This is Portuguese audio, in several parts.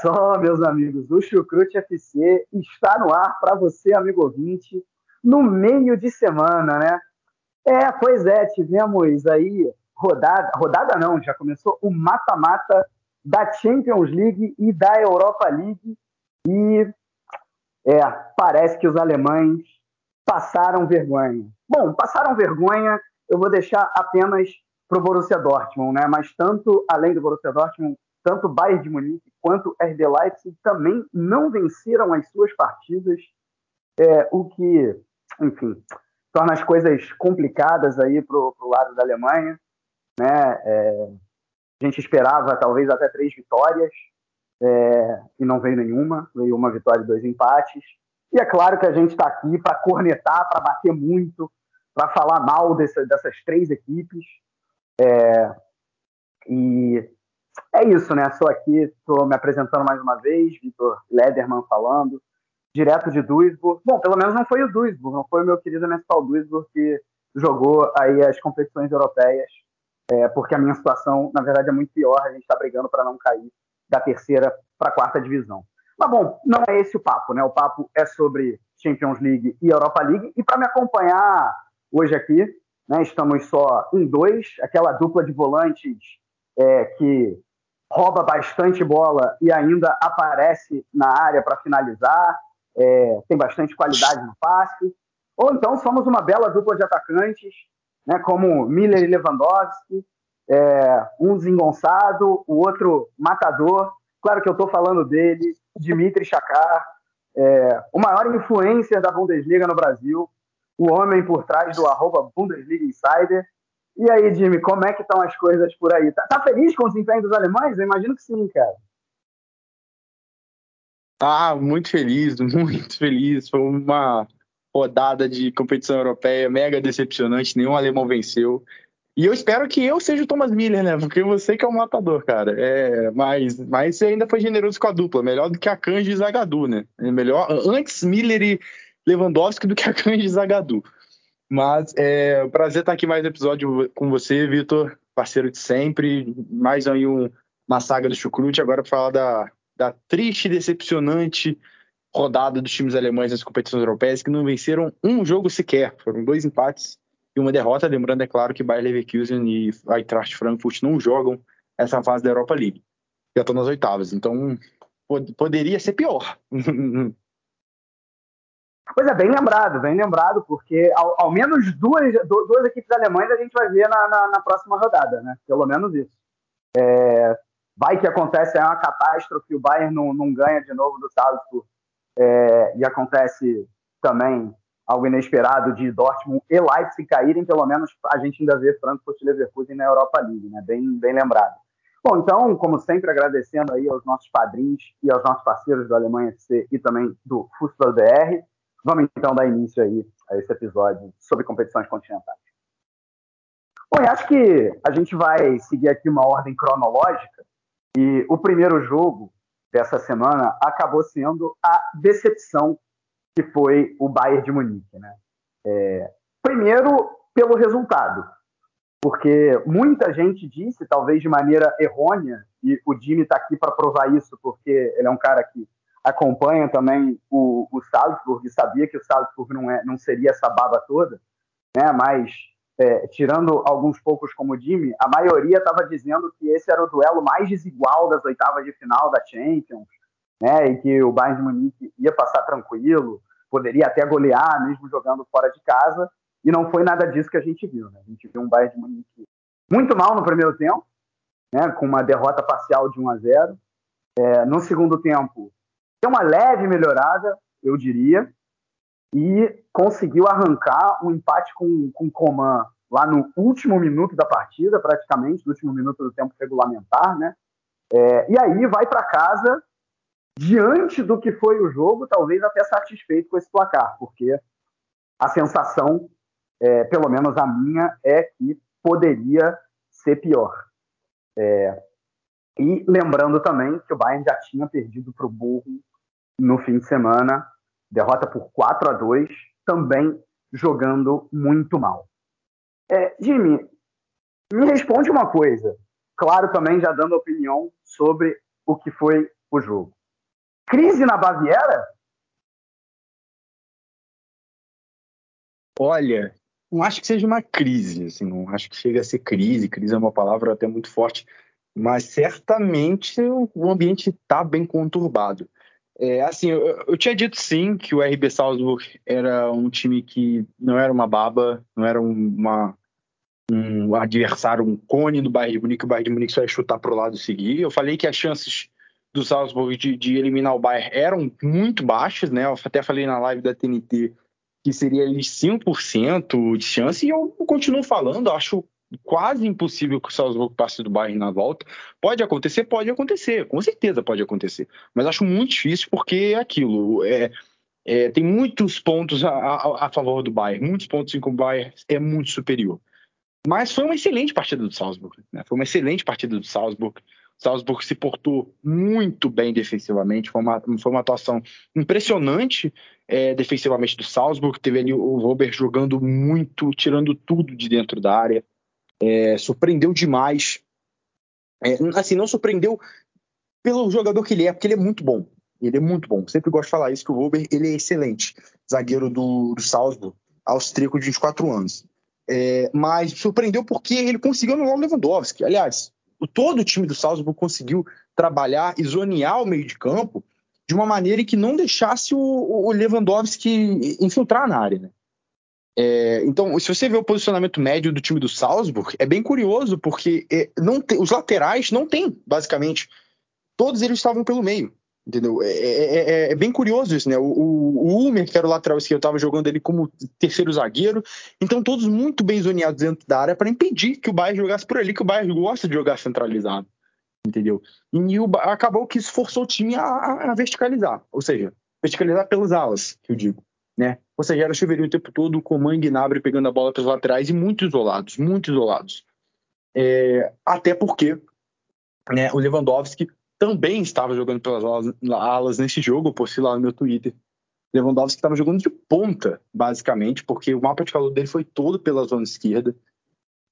Só, meus amigos, o Chucrute FC está no ar para você, amigo ouvinte, no meio de semana, né? É, pois é, tivemos aí rodada, rodada não, já começou o mata-mata da Champions League e da Europa League e é, parece que os alemães passaram vergonha. Bom, passaram vergonha, eu vou deixar apenas para o Borussia Dortmund, né? Mas tanto além do Borussia Dortmund, tanto Bayern de Munique quanto RB Leipzig também não venceram as suas partidas, é, o que, enfim, torna as coisas complicadas aí para o lado da Alemanha, né? É, a gente esperava talvez até três vitórias é, e não veio nenhuma, veio uma vitória e dois empates. E é claro que a gente está aqui para cornetar, para bater muito, para falar mal dessa, dessas três equipes. É, e é isso, né? Estou aqui, estou me apresentando mais uma vez, Vitor Lederman falando, direto de Duisburg. Bom, pelo menos não foi o Duisburg, não foi o meu querido Nestal Duisburg que jogou aí as competições europeias, é, porque a minha situação, na verdade, é muito pior. A gente está brigando para não cair da terceira para a quarta divisão. Mas bom, não é esse o papo, né? O papo é sobre Champions League e Europa League. E para me acompanhar hoje aqui, né? Estamos só em dois, aquela dupla de volantes é, que rouba bastante bola e ainda aparece na área para finalizar, é, tem bastante qualidade no passe. Ou então somos uma bela dupla de atacantes, né, como Miller e Lewandowski, é, um desengonçado, o outro matador. Claro que eu estou falando dele, Dimitri Chakar, é, o maior influencer da Bundesliga no Brasil, o homem por trás do arroba Bundesliga Insider. E aí, Jimmy, como é que estão as coisas por aí? Tá, tá, feliz com o desempenho dos alemães? Eu imagino que sim, cara. Ah, muito feliz, muito feliz. Foi uma rodada de competição europeia mega decepcionante, nenhum alemão venceu. E eu espero que eu seja o Thomas Miller, né? Porque você que é o matador, cara. É, mas, mas você ainda foi generoso com a dupla, melhor do que a Kanji e Zagadou, né? É melhor antes Miller e Lewandowski do que a Kanji Zagadou. Mas é um prazer estar aqui mais um episódio com você, Vitor, parceiro de sempre. Mais aí um, uma saga do Chucrute, agora para falar da, da triste e decepcionante rodada dos times alemães nas competições europeias, que não venceram um jogo sequer. Foram dois empates e uma derrota. Lembrando, é claro, que Bayer Leverkusen e Eintracht Frankfurt não jogam essa fase da Europa League. Já estão nas oitavas, então poderia ser pior. Pois é, bem lembrado, bem lembrado, porque ao, ao menos duas, duas equipes alemãs a gente vai ver na, na, na próxima rodada, né? Pelo menos isso. É, vai que acontece, é uma catástrofe, o Bayern não, não ganha de novo do Salzburg, é, e acontece também algo inesperado de Dortmund e Leipzig caírem, pelo menos a gente ainda vê Frankfurt e Leverkusen na Europa League, né? Bem, bem lembrado. Bom, então, como sempre, agradecendo aí aos nossos padrinhos e aos nossos parceiros do Alemanha FC e também do Fußball BR. Vamos então dar início aí a esse episódio sobre competições continentais. Bom, eu acho que a gente vai seguir aqui uma ordem cronológica e o primeiro jogo dessa semana acabou sendo a decepção que foi o Bayern de Munique, né? É, primeiro pelo resultado, porque muita gente disse, talvez de maneira errônea, e o Jimmy está aqui para provar isso, porque ele é um cara que acompanha também o, o Salzburg e sabia que o Salzburg não, é, não seria essa baba toda, né? mas é, tirando alguns poucos como o Jimmy, a maioria estava dizendo que esse era o duelo mais desigual das oitavas de final da Champions, né? e que o Bayern de Munique ia passar tranquilo, poderia até golear, mesmo jogando fora de casa, e não foi nada disso que a gente viu. Né? A gente viu um Bayern de Munique muito mal no primeiro tempo, né? com uma derrota parcial de 1 a 0. É, no segundo tempo, Tem uma leve melhorada, eu diria, e conseguiu arrancar um empate com, com o Coman lá no último minuto da partida, praticamente, no último minuto do tempo regulamentar, né? É, e aí vai para casa diante do que foi o jogo, talvez até satisfeito com esse placar, porque a sensação, é, pelo menos a minha, é que poderia ser pior. É, e lembrando também que o Bayern já tinha perdido para o Burro no fim de semana, derrota por 4 a 2 também jogando muito mal. É, Jimmy, me responde uma coisa, claro também já dando opinião sobre o que foi o jogo. Crise na Baviera? Olha, não acho que seja uma crise, assim, não acho que chega a ser crise, crise é uma palavra até muito forte, mas certamente o ambiente está bem conturbado. É, assim, eu, eu, tinha dito sim que o RB Salzburg era um time que não era uma baba, não era uma, um adversário, um cone do Bayern de Munique, o Bayern de Munique só ia chutar para o lado e seguir. Eu falei que as chances do Salzburg de, de, eliminar o Bayern eram muito baixas, né? Eu até falei na live da TNT que seria ali 5% de chance, e eu continuo falando, acho quase impossível que o Salzburg passe do Bayern na volta. Pode acontecer? Pode acontecer, com certeza pode acontecer. Mas acho muito difícil porque é aquilo. É, é, tem muitos pontos a, a, a, favor do Bayern, muitos pontos em que o Bayern é muito superior. Mas foi uma excelente partida do Salzburg. Né? Foi uma excelente partida do Salzburg. O Salzburg se portou muito bem defensivamente. Foi uma, foi uma atuação impressionante é, defensivamente do Salzburg. Teve ali o Robert jogando muito, tirando tudo de dentro da área. É, surpreendeu demais. É, assim, não surpreendeu pelo jogador que ele é, porque ele é muito bom. Ele é muito bom. Sempre gosto de falar isso, que o Robert ele é excelente. Zagueiro do, do Salzburg, austríaco de 24 anos. É, mas surpreendeu porque ele conseguiu anular o Lewandowski. Aliás, todo o time do Salzburg conseguiu trabalhar e zonear o meio de campo de uma maneira que não deixasse o, o Lewandowski infiltrar na área. Né? É, então, se você vê o posicionamento médio do time do Salzburg, é bem curioso, porque é, não os laterais não tem, basicamente. Todos eles estavam pelo meio. Entendeu? É, é, é, é bem curioso isso, né? O, o, o Ulmer, que era o lateral esquerdo, estava jogando ele como terceiro zagueiro. Então, todos muito bem zoneados dentro da área para impedir que o Bayern jogasse por ali, que o Bayern gosta de jogar centralizado. Entendeu? E o, acabou que isso forçou o time a, a verticalizar. Ou seja, verticalizar pelas alas, que eu digo né? Ou seja, era Chuveirinho o tempo todo, com o e Gnabry pegando a bola pelos laterais e muito isolados, muito isolados. É, até porque né, o Lewandowski também estava jogando pelas alas, alas nesse jogo, eu postei lá no meu Twitter. Lewandowski estava jogando de ponta, basicamente, porque o mapa de calor dele foi todo pela zona esquerda.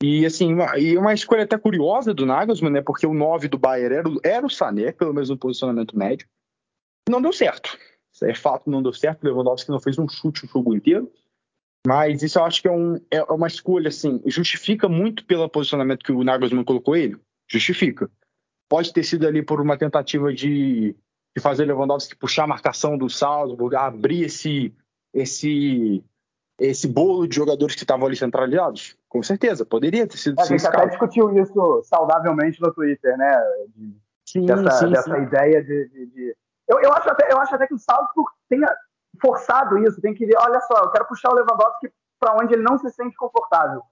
E assim, uma, e uma escolha até curiosa do Nagelsmann, né? Porque o 9 do Bayern era, era o Sané, pelo menos no posicionamento médio. Não deu certo. É fato, não deu certo. O Lewandowski não fez um chute o jogo inteiro. Mas isso eu acho que é, um, é uma escolha, assim, justifica muito pelo posicionamento que o Nagelsmann colocou ele. Justifica. Pode ter sido ali por uma tentativa de, de fazer Lewandowski puxar a marcação do Salzburg, abrir esse, esse, esse bolo de jogadores que estavam ali centralizados? Com certeza, poderia ter sido. A gente até discutiu isso saudavelmente no Twitter, né? De, sim, dessa, sim, dessa sim. ideia de, de, de eu, eu, acho até, eu acho até que o Salzburg tenha forçado isso, tem que olha só, eu quero puxar o Lewandowski para onde ele não se sente confortável.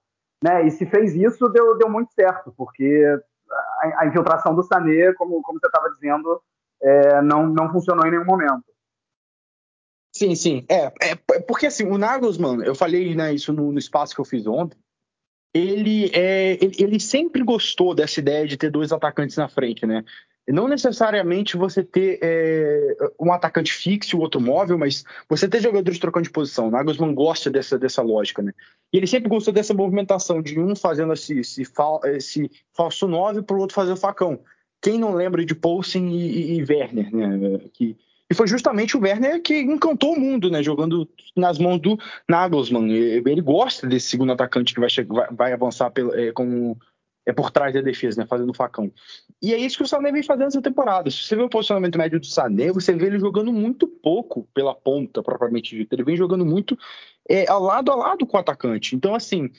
Né? E se fez isso, deu, deu muito certo, porque a, a infiltração do Sané, como, como você estava dizendo, é, não, não funcionou em nenhum momento. Sim, sim. É, é porque assim, o Nagelsmann, eu falei né, isso no, no espaço que eu fiz ontem, ele, é, ele, ele, sempre gostou dessa ideia de ter dois atacantes na frente, né? Não necessariamente você ter é, um atacante fixo, o outro móvel, mas você ter jogadores trocando de posição. O Nagelsmann gosta dessa, dessa lógica, né? E ele sempre gostou dessa movimentação, de um fazendo esse, esse, fal, esse falso 9 para o outro fazer o facão. Quem não lembra de Poulsen e, e, e Werner, né? Que, e foi justamente o Werner que encantou o mundo, né? Jogando nas mãos do Nagelsmann. Ele gosta desse segundo atacante que vai, vai, vai avançar pelo, é, como é por trás da defesa, né? Fazendo facão. E é isso que o Sané vem fazendo essa temporada. Se você vê o posicionamento médio do Sané, você vê ele jogando muito pouco pela ponta, propriamente dito. Ele vem jogando muito é, ao lado a lado com o atacante. Então, assim,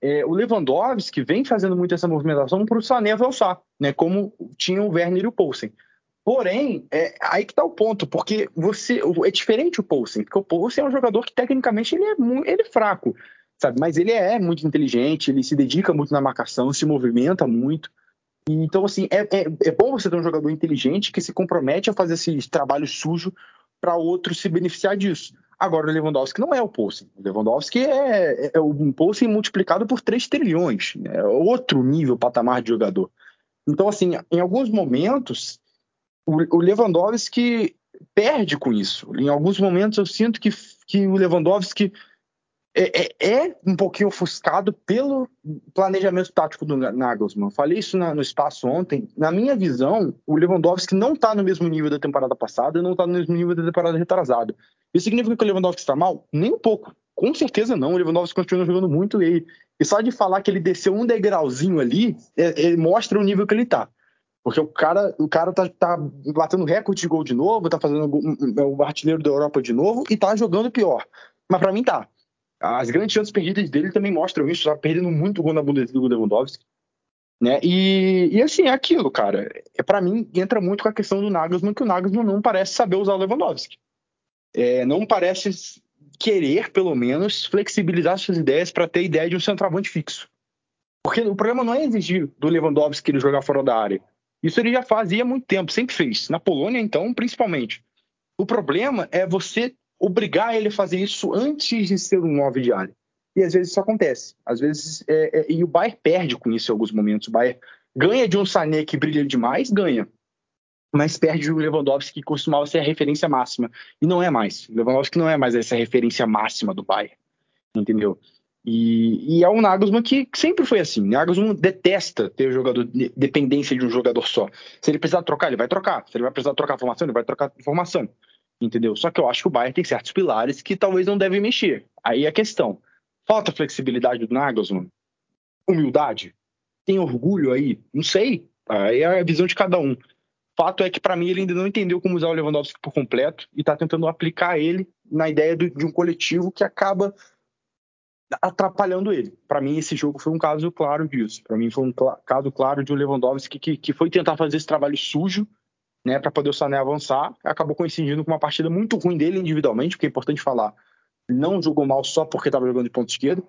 é, o Lewandowski vem fazendo muito essa movimentação para o Sané avançar, né? Como tinha o Werner e o Poulsen. Porém, é aí que tá o ponto, porque você é diferente o Poulsen, porque o Poulsen é um jogador que tecnicamente ele é, ele é fraco, sabe? Mas ele é muito inteligente, ele se dedica muito na marcação, se movimenta muito. Então, assim, é, é, é bom você ter um jogador inteligente que se compromete a fazer esse trabalho sujo para outro se beneficiar disso. Agora, o Lewandowski não é o Poulsen. O Lewandowski é, é, é um Poulsen multiplicado por 3 trilhões. É outro nível, patamar de jogador. Então, assim, em alguns momentos, o, o Lewandowski perde com isso. Em alguns momentos eu sinto que, que o Lewandowski é, é, é, um pouquinho ofuscado pelo planejamento tático do Nagelsmann. Falei isso na, no espaço ontem. Na minha visão, o Lewandowski não está no mesmo nível da temporada passada e não está no mesmo nível da temporada retrasada. Isso significa que o Lewandowski está mal? Nem um pouco. Com certeza não. O Lewandowski continua jogando muito e, e só de falar que ele desceu um degrauzinho ali, é, é, mostra o nível que ele está. Porque o cara, o cara tá, tá batendo recorde de gol de novo, tá fazendo o artilheiro da Europa de novo e tá jogando pior. Mas para mim tá. As grandes chances perdidas dele também mostram isso, tá perdendo muito gol na Bundesliga do Lewandowski. Né? E, e assim, é aquilo, cara. É, para mim, entra muito com a questão do Nagelsmann, que o Nagelsmann não parece saber usar o Lewandowski. É, não parece querer, pelo menos, flexibilizar suas ideias para ter ideia de um centroavante fixo. Porque o problema não é exigir do Lewandowski ele jogar fora da área. Isso ele já fazia há muito tempo, sempre fez. Na Polônia, então, principalmente. O problema é você obrigar ele a fazer isso antes de ser um 9 de área. E às vezes isso acontece. Às vezes, é, é, e o Bayern perde com isso em alguns momentos. O Bayern ganha de um Sané que brilha demais, ganha. Mas perde o Lewandowski, que costumava ser a referência máxima. E não é mais. O Lewandowski não é mais essa referência máxima do Bayern. Entendeu? E, e, é um Nagelsmann que sempre foi assim. Nagelsmann detesta ter jogador, dependência de um jogador só. Se ele precisar trocar, ele vai trocar. Se ele vai precisar trocar formação, ele vai trocar formação entendeu? Só que eu acho que o Bayern tem certos pilares que talvez não devem mexer. Aí a questão, falta flexibilidade do Nagelsmann? Humildade? Tem orgulho aí? Não sei. Aí é a visão de cada um. Fato é que para mim ele ainda não entendeu como usar o Lewandowski por completo e está tentando aplicar ele na ideia de um coletivo que acaba atrapalhando ele. Para mim esse jogo foi um caso claro disso. Para mim foi um caso claro de um Lewandowski que, que foi tentar fazer esse trabalho sujo né, para poder o Sané avançar. Acabou coincidindo com uma partida muito ruim dele individualmente, porque é importante falar. Não jogou mal só porque estava jogando de ponto esquerdo,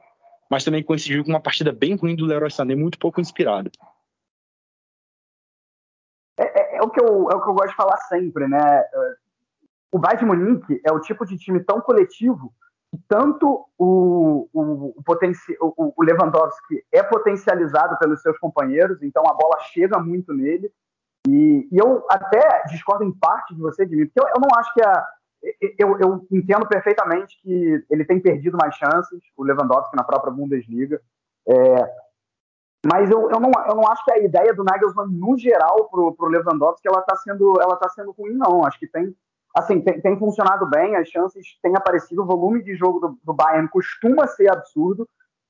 mas também coincidiu com uma partida bem ruim do Leroy Sané, muito pouco inspirada. É, é, é, o que eu, é o que eu gosto de falar sempre, né? O Bayern Munique é o tipo de time tão coletivo que tanto o, o, o, potenci, o, o Lewandowski é potencializado pelos seus companheiros, então a bola chega muito nele, e, e, eu até discordo em parte de você, Jimmy, porque eu, eu não acho que a. Eu, eu, entendo perfeitamente que ele tem perdido mais chances, o Lewandowski na própria Bundesliga. É, mas eu, eu, não, eu não acho que a ideia do Nagelsmann, no geral, para o Lewandowski, ela está sendo, ela tá sendo ruim, não. Acho que tem, assim, tem, tem, funcionado bem, as chances têm aparecido, o volume de jogo do, do Bayern costuma ser absurdo,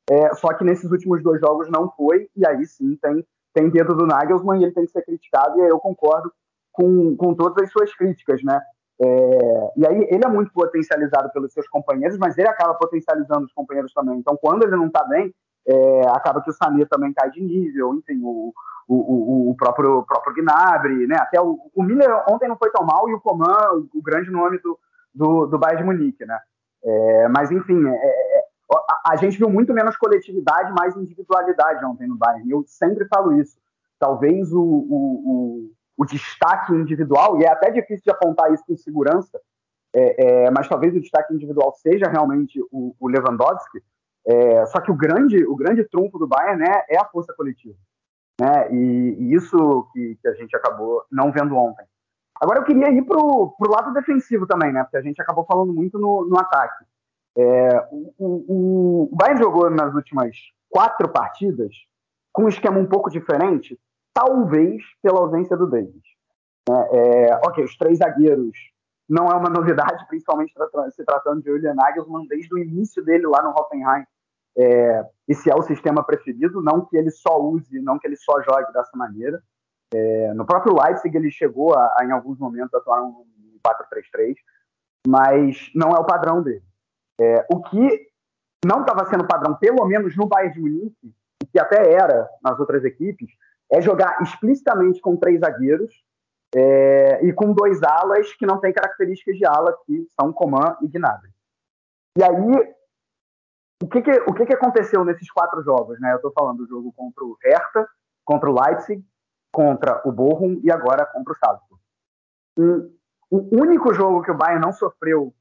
é, só que nesses últimos dois jogos não foi, e aí sim tem tem dedo do Nagelsmann e ele tem que ser criticado, e eu concordo com, com todas as suas críticas, né? É, e aí ele é muito potencializado pelos seus companheiros, mas ele acaba potencializando os companheiros também. Então, quando ele não está bem, é, acaba que o Samir também cai de nível, enfim, o, o, o, próprio, o próprio Gnabry, né? Até o, o Miller ontem não foi tão mal e o Coman, o, o grande nome do, do, do Bayern de Munique, né? É, mas, enfim, é, é, a, gente viu muito menos coletividade, mais individualidade ontem no Bayern. Eu sempre falo isso. Talvez o, o, o, o destaque individual, e é até difícil de apontar isso com segurança, é, é, mas talvez o destaque individual seja realmente o, o Lewandowski. É, só que o grande, o grande trunfo do Bayern né, é a força coletiva. Né? E, e isso que, que, a gente acabou não vendo ontem. Agora eu queria ir para o lado defensivo também, né? Porque a gente acabou falando muito no, no ataque. É, o, o, o Bayern jogou nas últimas quatro partidas com um esquema um pouco diferente, talvez pela ausência do Davis. É, é, ok, os três zagueiros não é uma novidade, principalmente se tratando de Julian Nagelsmann, desde o início dele lá no Hoffenheim. É, esse é o sistema preferido, não que ele só use, não que ele só jogue dessa maneira. É, no próprio Leipzig ele chegou a, a em alguns momentos, atuar um 4-3-3, mas não é o padrão dele. É, o que não estava sendo padrão, pelo menos no Bayern de Munique, que até era nas outras equipes, é jogar explicitamente com três zagueiros é, e com dois alas que não têm características de ala, que são Coman e Gnabry. E aí, o que, que, o que, que aconteceu nesses quatro jogos? Né? Eu estou falando do jogo contra o Hertha, contra o Leipzig, contra o Bochum e agora contra o Salzburg. Um, o único jogo que o Bayern não sofreu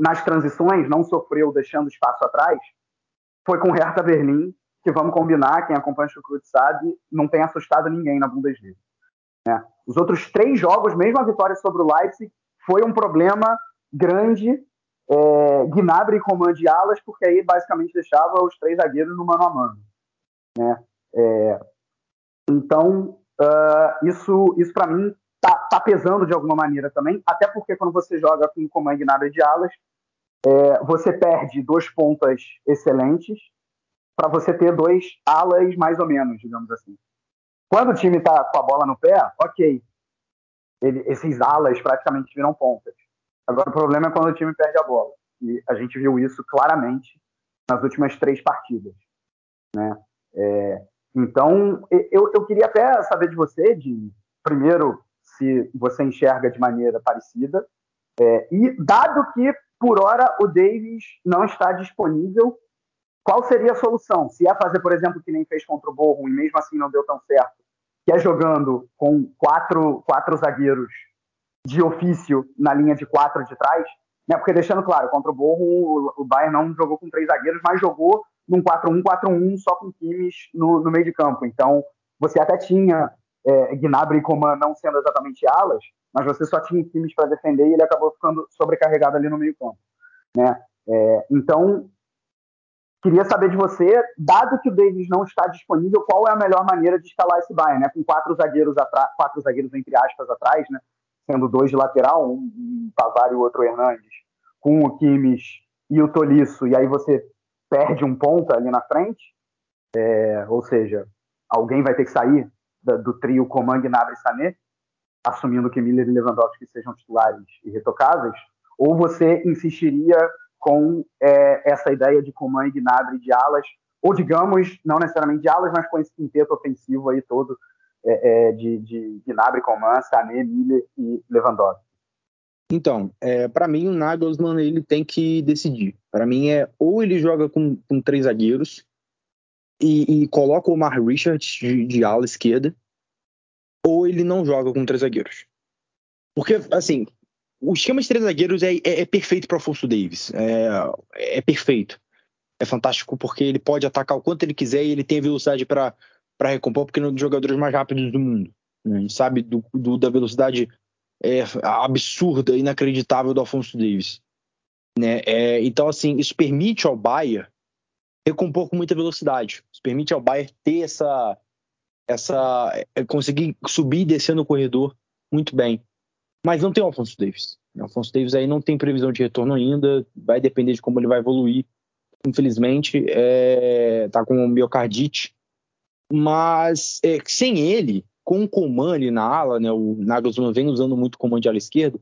nas transições, não sofreu deixando espaço atrás, foi com Hertha Berlim, que vamos combinar, quem acompanha o Chucrute sabe, não tem assustado ninguém na Bundesliga. Né? Os outros três jogos, mesmo a vitória sobre o Leipzig, foi um problema grande, é, Gnabry e de alas, porque aí basicamente deixava os três zagueiros no mano a mano. Né? É, então, uh, isso, isso para mim tá, tá, pesando de alguma maneira também, até porque quando você joga com Coman e Gnabry de alas, é, você perde dois pontas excelentes para você ter dois alas mais ou menos, digamos assim. Quando o time está com a bola no pé, ok. Ele, esses alas praticamente viram pontas. Agora, o problema é quando o time perde a bola. E a gente viu isso claramente nas últimas três partidas. Né? É, então, eu, eu queria até saber de você, de primeiro, se você enxerga de maneira parecida, é, e dado que, por hora, o Davis não está disponível, qual seria a solução? Se é fazer, por exemplo, que nem fez contra o Borrom e mesmo assim não deu tão certo, que é jogando com quatro, quatro zagueiros de ofício na linha de quatro de trás, né? porque deixando claro, contra o Borrom o Bayern não jogou com três zagueiros, mas jogou num 4-1-4-1 só com times no, no, meio de campo. Então, você até tinha é, Gnabry e Coman não sendo exatamente alas, mas você só tinha times para defender e ele acabou ficando sobrecarregado ali no meio campo. Né? É, então, Queria saber de você, dado que o Davis não está disponível, qual é a melhor maneira de escalar esse Bayern, né? Com quatro zagueiros atrás, quatro zagueiros entre aspas atrás, né? Sendo dois de lateral, um, um Pavar e o outro Hernandes, com o Kimmich e o Tolisso, e aí você perde um ponta ali na frente, é, ou seja, alguém vai ter que sair da, do trio Coman, Gnabry e Sané, assumindo que Miller e Lewandowski sejam titulares irretocáveis, ou você insistiria com é, essa ideia de Coman e Gnabry de alas, ou digamos, não necessariamente de alas, mas com esse quinteto ofensivo aí todo é, é, de, de Gnabry, Coman, Sané, Miller e Lewandowski. Então, é, para mim o Nagelsmann ele tem que decidir. Para mim é ou ele joga com, com três zagueiros e, e coloca o Mar Richards de, de ala esquerda, ou ele não joga com três zagueiros. Porque, assim, o esquema de três zagueiros é, é, é perfeito para Afonso Davis. É, é, perfeito. É fantástico porque ele pode atacar o quanto ele quiser e ele tem velocidade para recompor, porque é um dos jogadores mais rápidos do mundo. Né? A gente sabe do, do, da velocidade é, absurda, inacreditável do Afonso Davis. Né? É, então, assim, isso permite ao Bayern recompor com muita velocidade. Isso permite ao Bayern ter essa. Essa é, conseguir subir e descer no corredor muito bem. Mas não tem o Alfonso Davis. O Alfonso Davis aí não tem previsão de retorno ainda, vai depender de como ele vai evoluir. Infelizmente, é, tá com miocardite. Mas é, sem ele, com o Coman ali na ala, né, o Nagelsmann vem usando muito o Coman de ala esquerda,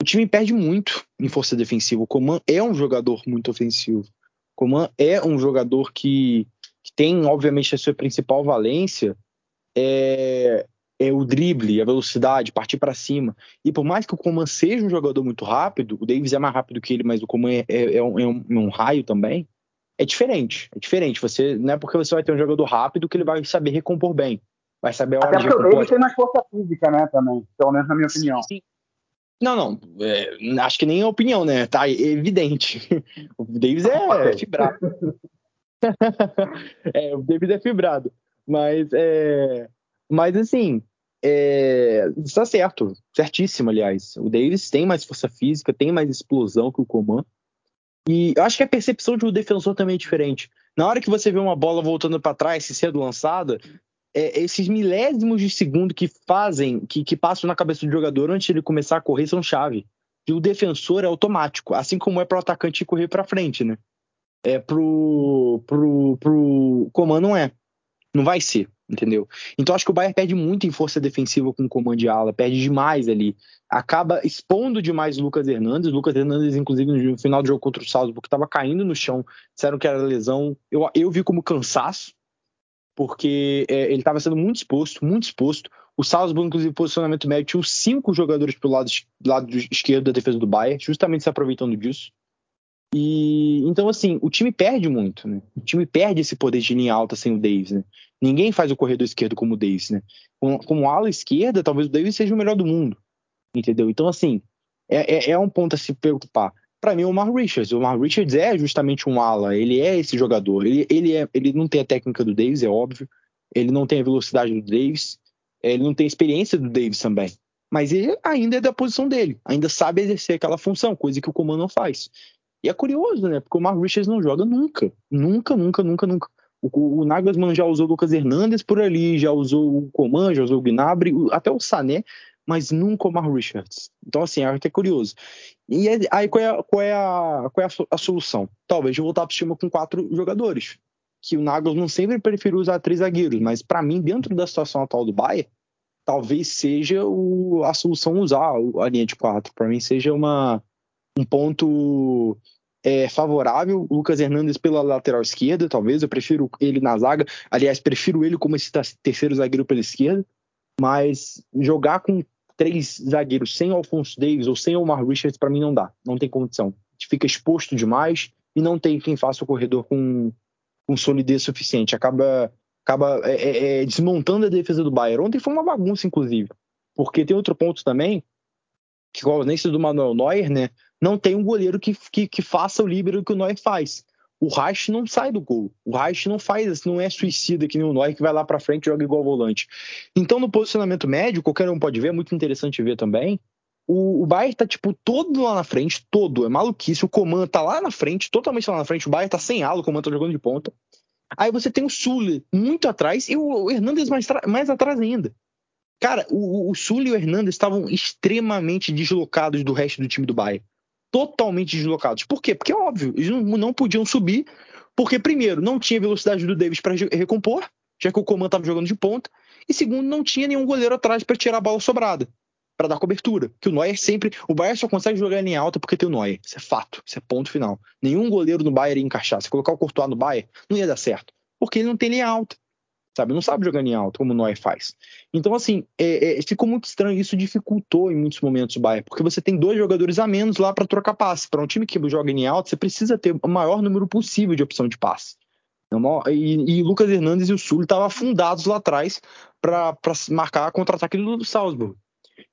o time perde muito em força defensiva. O Coman é um jogador muito ofensivo. O Coman é um jogador que, que tem, obviamente, a sua principal valência é, é o drible, a velocidade, partir para cima. E por mais que o Coman seja um jogador muito rápido, o Davis é mais rápido que ele, mas o Coman é, é, é, um, é, um, é, um, raio também. É diferente, é diferente. Você não é porque você vai ter um jogador rápido que ele vai saber recompor bem, vai saber a hora Até de recompor. Davis tem mais força física, né, também, pelo menos na minha opinião. Sim. Não, não, é, acho que nem é opinião, né? Tá evidente. O Davis é fibrado. é, o Davis é fibrado. Mas é, mas assim, é, está certo, certíssimo, aliás. O Davis tem mais força física, tem mais explosão que o Coman. E eu acho que a percepção de um defensor também é diferente. Na hora que você vê uma bola voltando para trás, se sendo lançada, é, esses milésimos de segundo que fazem, que, que passam na cabeça do jogador antes de ele começar a correr são chave. E o defensor é automático, assim como é para o atacante correr para frente, né? É pro, pro, pro Coman não é. Não vai ser entendeu? Então acho que o Bayern perde muito em força defensiva com o comando de ala, perde demais ali. Acaba expondo demais o Lucas Hernandes. Lucas Hernandes, inclusive, no final do jogo contra o Salzburg, estava caindo no chão, disseram que era lesão. Eu, eu vi como cansaço, porque é, ele estava sendo muito exposto, muito exposto. O Salzburg, inclusive, posicionamento médio, tinha cinco jogadores pelo lado, lado esquerdo da defesa do Bayern, justamente se aproveitando disso. E então, assim, o time perde muito, né? O time perde esse poder de linha alta sem o Davis, né? Ninguém faz o corredor esquerdo como o Davis, né? Com, como ala esquerda, talvez o Davis seja o melhor do mundo, entendeu? Então, assim, é, é, é um ponto a se preocupar. Para mim, o Mar Richards. O Mar Richards é justamente um ala, ele é esse jogador. Ele, ele, é, ele não tem a técnica do Davis, é óbvio. Ele não tem a velocidade do Davis. Ele não tem a experiência do Davis também. Mas ele ainda é da posição dele. Ainda sabe exercer aquela função, coisa que o comando não faz. E é curioso, né? Porque o Mark Richards não joga nunca. Nunca, nunca, nunca, nunca. O, o Nagelsmann já usou o Lucas Hernandes por ali, já usou o Coman, já usou o Gnabry, até o Sané, mas nunca o Mark Richards. Então, assim, é até curioso. E aí, qual é, qual é, a, qual é a, a solução? Talvez voltar para o com quatro jogadores. Que o Nagelsmann sempre preferiu usar três zagueiros, mas para mim, dentro da situação atual do Bayern, talvez seja o, a solução usar a linha de quatro. Para mim, seja uma, um ponto é, favorável. Lucas Hernandes pela lateral esquerda, talvez. Eu prefiro ele na zaga. Aliás, prefiro ele como esse terceiro zagueiro pela esquerda. Mas jogar com três zagueiros sem Alfonso Davis ou sem Omar Richards, para mim não dá. Não tem condição. Fica exposto demais e não tem quem faça o corredor com, com solidez suficiente. Acaba, acaba é, é, é desmontando a defesa do Bayern. Ontem foi uma bagunça, inclusive. Porque tem outro ponto também, que com a ausência do Manuel Neuer, né? Não tem um goleiro que, que, que faça o líbero que o Neuer faz. O Reich não sai do gol. O Reich não faz, não é suicida que nem o Neuer que vai lá para frente e joga igual volante. Então, no posicionamento médio, qualquer um pode ver, é muito interessante ver também. O, o Bayern tá, tipo, todo lá na frente, todo, é maluquice. O Coman tá lá na frente, totalmente lá na frente. O Bayern tá sem ala, o Coman tá jogando de ponta. Aí você tem o Sule muito atrás e o Hernandes mais, mais atrás ainda. Cara, o, o Sul e o Hernandes estavam extremamente deslocados do resto do time do Bayern. Totalmente deslocados. Por quê? Porque é óbvio, eles não, não podiam subir, porque, primeiro, não tinha velocidade do Davis para recompor, já que o comando estava jogando de ponta, e segundo, não tinha nenhum goleiro atrás para tirar a bola sobrada, para dar cobertura. Que o Neuer sempre. O Bayern só consegue jogar em alta porque tem o Neuer. Isso é fato, isso é ponto final. Nenhum goleiro no Bayern ia encaixar. Se colocar o Courtois no Bayern, não ia dar certo, porque ele não tem linha alta sabe? Não sabe jogar em alto, como o Neuer faz. Então, assim, é, é, ficou muito estranho. Isso dificultou em muitos momentos o Bayern, porque você tem dois jogadores a menos lá para trocar passe. Para um time que joga em alto, você precisa ter o maior número possível de opção de passe. E, e Lucas Hernandes e o Sul estavam afundados lá atrás para marcar contra-ataque do Salzburg.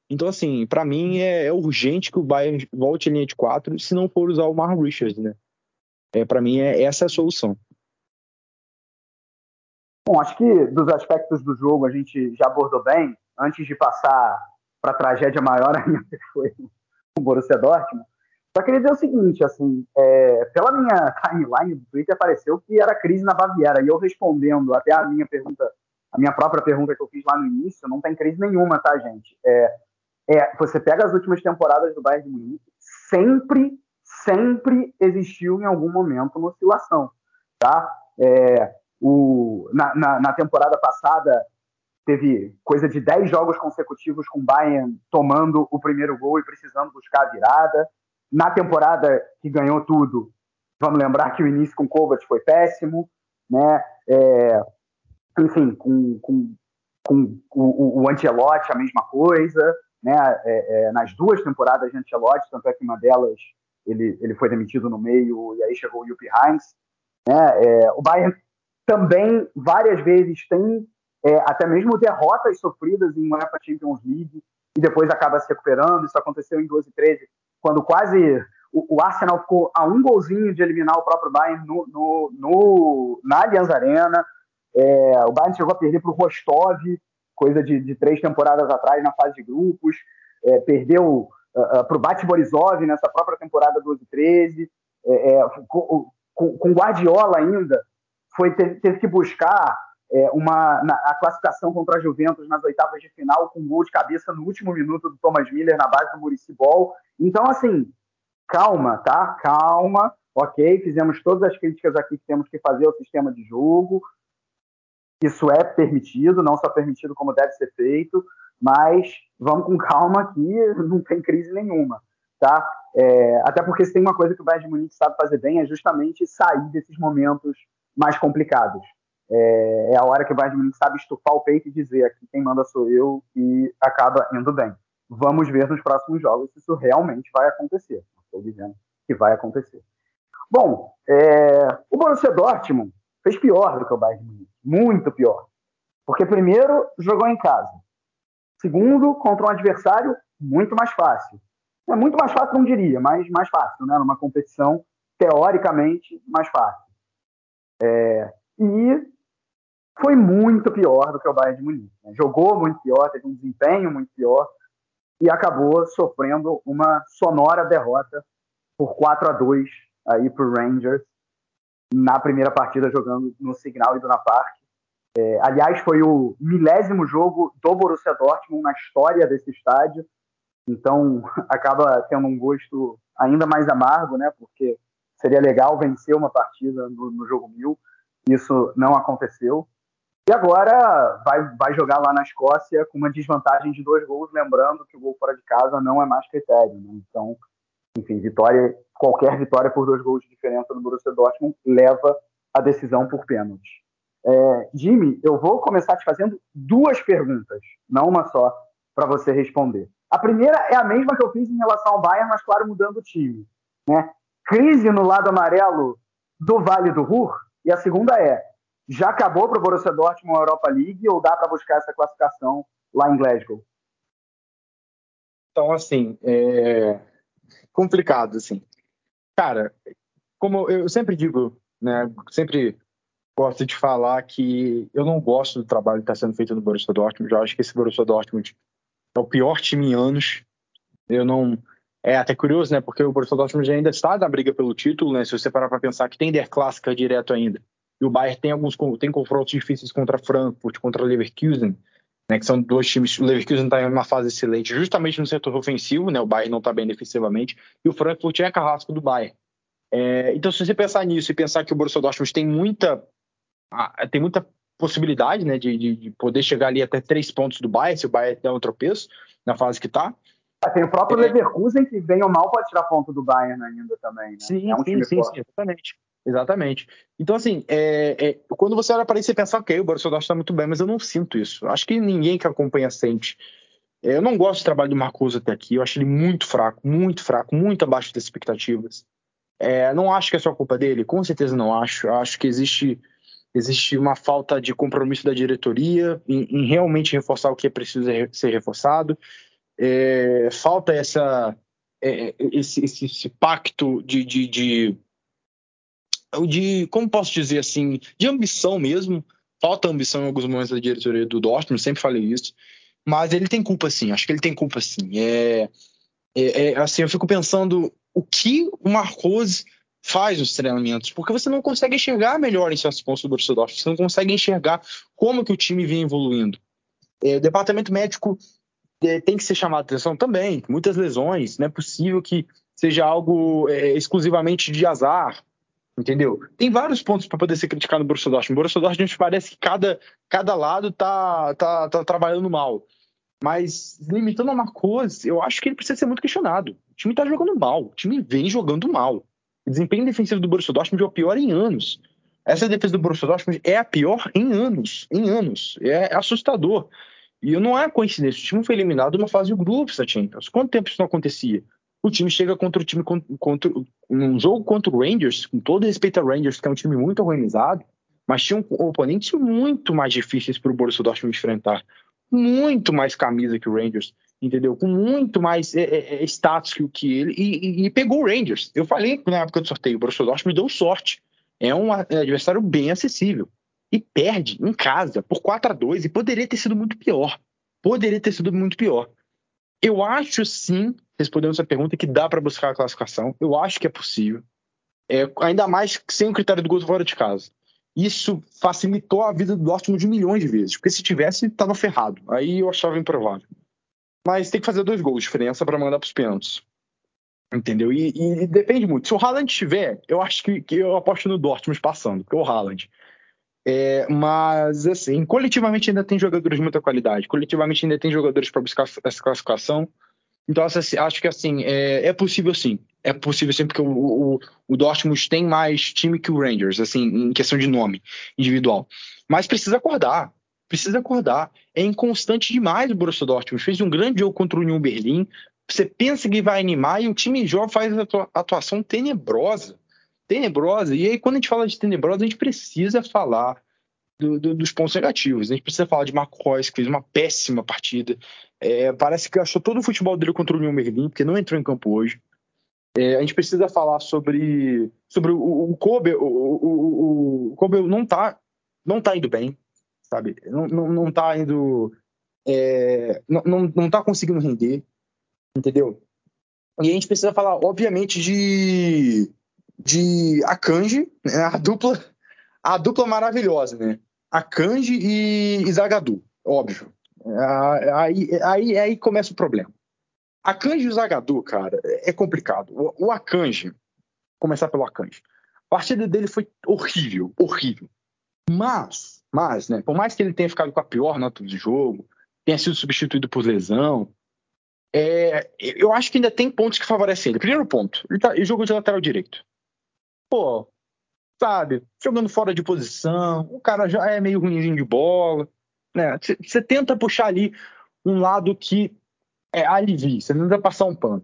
Então, assim, para mim é, é, urgente que o Bayern volte à linha de quatro, se não for usar o Marlon Richards, né? É, para mim, é, essa é a solução. Bom, acho que dos aspectos do jogo a gente já abordou bem. Antes de passar para a tragédia maior ainda, que foi o Borussia Dortmund, só queria dizer o seguinte, assim, é, pela minha timeline do Twitter apareceu que era crise na Baviera, e eu respondendo até a minha pergunta, a minha própria pergunta que eu fiz lá no início, não tem crise nenhuma, tá, gente? É, é, você pega as últimas temporadas do Bayern de Munique, sempre, sempre existiu em algum momento uma oscilação, tá? É, o, na, na, na, temporada passada, teve coisa de 10 jogos consecutivos com o Bayern tomando o primeiro gol e precisando buscar a virada. Na temporada que ganhou tudo, vamos lembrar que o início com o Kovac foi péssimo, né? É, enfim, com, com, com o, o Ancelotti a mesma coisa, né? É, é, nas duas temporadas de Ancelotti, tanto é que uma delas ele, ele foi demitido no meio e aí chegou o Jupp Heinz. Né? É, o Bayern também várias vezes tem é, até mesmo derrotas sofridas em UEFA Champions League e depois acaba se recuperando. Isso aconteceu em 12 e 13, quando quase o, o, Arsenal ficou a um golzinho de eliminar o próprio Bayern no, no, no na Allianz Arena. É, o Bayern chegou a perder para o Rostov, coisa de, de, três temporadas atrás, na fase de grupos. É, perdeu uh, uh, para o Bate Borisov nessa própria temporada 12 e 13. É, é, com, com, com Guardiola ainda, foi teve, teve que buscar é, uma na, a classificação contra a Juventus nas oitavas de final com um gol de cabeça no último minuto do Thomas Miller na base do Murici Ball. Então, assim, calma, tá? Calma, ok? Fizemos todas as críticas aqui que temos que fazer ao sistema de jogo. Isso é permitido, não só permitido como deve ser feito, mas vamos com calma que não tem crise nenhuma, tá? É, até porque se tem uma coisa que o Bayern de Munique sabe fazer bem é justamente sair desses momentos mais complicados. é, é, a hora que o Bayern de sabe estufar o peito e dizer aqui quem manda sou eu e acaba indo bem. Vamos ver nos próximos jogos se isso realmente vai acontecer. Estou dizendo que vai acontecer. Bom, é, o Borussia Dortmund fez pior do que o Bayern de muito pior. Porque primeiro jogou em casa, segundo contra um adversário muito mais fácil. É muito mais fácil, não diria, mas mais fácil, né? Numa competição teoricamente mais fácil. É, e foi muito pior do que o Bayern de Munique. Né? Jogou muito pior, teve um desempenho muito pior e acabou sofrendo uma sonora derrota por 4 a 2 aí para o Rangers na primeira partida jogando no Signal Iduna Park. É, aliás, foi o milésimo jogo do Borussia Dortmund na história desse estádio, então acaba tendo um gosto ainda mais amargo, né? Porque seria legal vencer uma partida no, no jogo mil, isso não aconteceu. E agora vai, vai jogar lá na Escócia com uma desvantagem de dois gols, lembrando que o gol fora de casa não é mais critério. Né? Então, enfim, vitória, qualquer vitória por dois gols de diferença no Borussia Dortmund leva a decisão por pênalti. É, Jimmy, eu vou começar te fazendo duas perguntas, não uma só, para você responder. A primeira é a mesma que eu fiz em relação ao Bayern, mas claro, mudando o time. Né? Crise no lado amarelo do Vale do Ruhr? E a segunda é, já acabou para o Borussia Dortmund a Europa League ou dá para buscar essa classificação lá em Glasgow? Então, assim, é complicado, assim. Cara, como eu sempre digo, né, sempre gosto de falar que eu não gosto do trabalho que está sendo feito no Borussia Dortmund. Eu acho que esse Borussia Dortmund é o pior time em anos. Eu não é até curioso, né? Porque o Borussia Dortmund ainda está na briga pelo título, né? Se você parar para pensar que tem Der Clássica direto ainda. E o Bayern tem alguns tem confrontos difíceis contra Frankfurt, contra Leverkusen, né, que são dois times. O Leverkusen está em uma fase excelente, justamente no setor ofensivo, né, o Bayern não está bem defensivamente, e o Frankfurt é carrasco do Bayern. É, então, se você pensar nisso e pensar que o Borussia Dortmund tem muita, tem muita possibilidade né, de, de, de poder chegar ali até três pontos do Bayern, se o Bayern der um tropeço na fase que está. Ah, tem o próprio é, Leverkusen que, bem ou mal, pode tirar ponto do Bayern ainda também. Né? Sim, é um sim, sim, sim, exatamente. Exatamente. Então, assim, é, é, quando você olha para isso, você pensa, ok, o Borussia Dortmund está muito bem, mas eu não sinto isso. Acho que ninguém que acompanha sente. Eu não gosto do trabalho do Marcos até aqui, eu acho ele muito fraco, muito fraco, muito abaixo das expectativas. É, não acho que é só culpa dele, com certeza não acho. Acho que existe, existe uma falta de compromisso da diretoria em, em realmente reforçar o que é preciso ser reforçado. É, falta essa, é, esse, esse, esse, pacto de, de, de de, como posso dizer assim, de ambição mesmo. Falta ambição em alguns momentos da diretoria do Dortmund, sempre falei isso. Mas ele tem culpa sim, acho que ele tem culpa sim. É, é, é assim, eu fico pensando o que o Marcos faz nos treinamentos, porque você não consegue enxergar melhor em certos pontos do Borussia Dortmund, você não consegue enxergar como que o time vem evoluindo. É, o departamento médico é, tem que ser chamado a atenção também, muitas lesões, não é possível que seja algo é, exclusivamente de azar, Entendeu? Tem vários pontos para poder ser criticado no Borussia Dortmund. O Borussia Dortmund parece que cada, cada lado tá, tá, tá trabalhando mal. Mas limitando a Marcos, eu acho que ele precisa ser muito questionado. O time tá jogando mal. O time vem jogando mal. O desempenho defensivo do Borussia Dortmund é o pior em anos. Essa defesa do Borussia Dortmund é a pior em anos. Em anos. É assustador. E não é coincidência. O time foi eliminado numa fase de grupos da Champions. Quanto tempo isso não acontecia? o time chega contra o time contra, um jogo contra o Rangers, com todo respeito ao Rangers, que é um time muito organizado, mas tinha um oponentes muito mais difíceis para o Borussia Dortmund enfrentar, muito mais camisa que o Rangers, entendeu? Com muito mais é, é, é status que, que ele e, e, e, pegou o Rangers. Eu falei na época do sorteio, o Borussia Dortmund deu sorte. É um adversário bem acessível e perde em casa por 4 a 2 e poderia ter sido muito pior. Poderia ter sido muito pior. Eu acho sim, respondendo essa pergunta, que dá para buscar a classificação. Eu acho que é possível. É, ainda mais sem o critério do gol fora de casa. Isso facilitou a vida do Dortmund de milhões de vezes, porque se tivesse, estava ferrado. Aí eu achava improvável. Mas tem que fazer dois gols de diferença para mandar para os pênaltis. Entendeu? E, e, depende muito. Se o Haaland tiver, eu acho que, que eu aposto no Dortmund passando, porque o Haaland. É, mas, assim, coletivamente ainda tem jogadores de muita qualidade. Coletivamente ainda tem jogadores para buscar essa classificação. Então, assim, acho que, assim, é, é, possível sim. é possível sempre porque o, o, o Dortmund tem mais time que o Rangers, assim, em questão de nome individual. Mas precisa acordar, precisa acordar. É inconstante demais o Borussia Dortmund. Fez um grande jogo contra o Union Berlim. Você pensa que vai animar e o time joga faz atuação tenebrosa. Tenebrosa. E aí, quando a gente fala de tenebrosa, a gente precisa falar do, do, dos pontos negativos. A gente precisa falar de Marco que fez uma péssima partida. É, parece que achou todo o futebol dele contra o Union Berlim, porque não entrou em campo hoje. É, a gente precisa falar sobre, sobre o, o Kobe. O, o, o, Kobe não tá, não tá indo bem, sabe? Não, não, não tá indo. É, não, não, não tá conseguindo render, entendeu? E a gente precisa falar, obviamente, de, de Akanji, né? a dupla a dupla maravilhosa, né? Akanji e Zagadu, óbvio. Aí, aí, aí começa o problema. Akanji e Zagadu, cara, é complicado. O, o Akanji, começar pelo Akanji. A partida dele foi horrível, horrível. Mas, mas, né, por mais que ele tenha ficado com a pior nota do jogo, tenha sido substituído por lesão, é, eu acho que ainda tem pontos que favorecem ele. Primeiro ponto, ele, tá, ele jogou de lateral direito. Pô, sabe, jogando fora de posição, o cara já é meio ruimzinho de bola, né? Você tenta puxar ali um lado que é, alivia, você tenta passar um pano.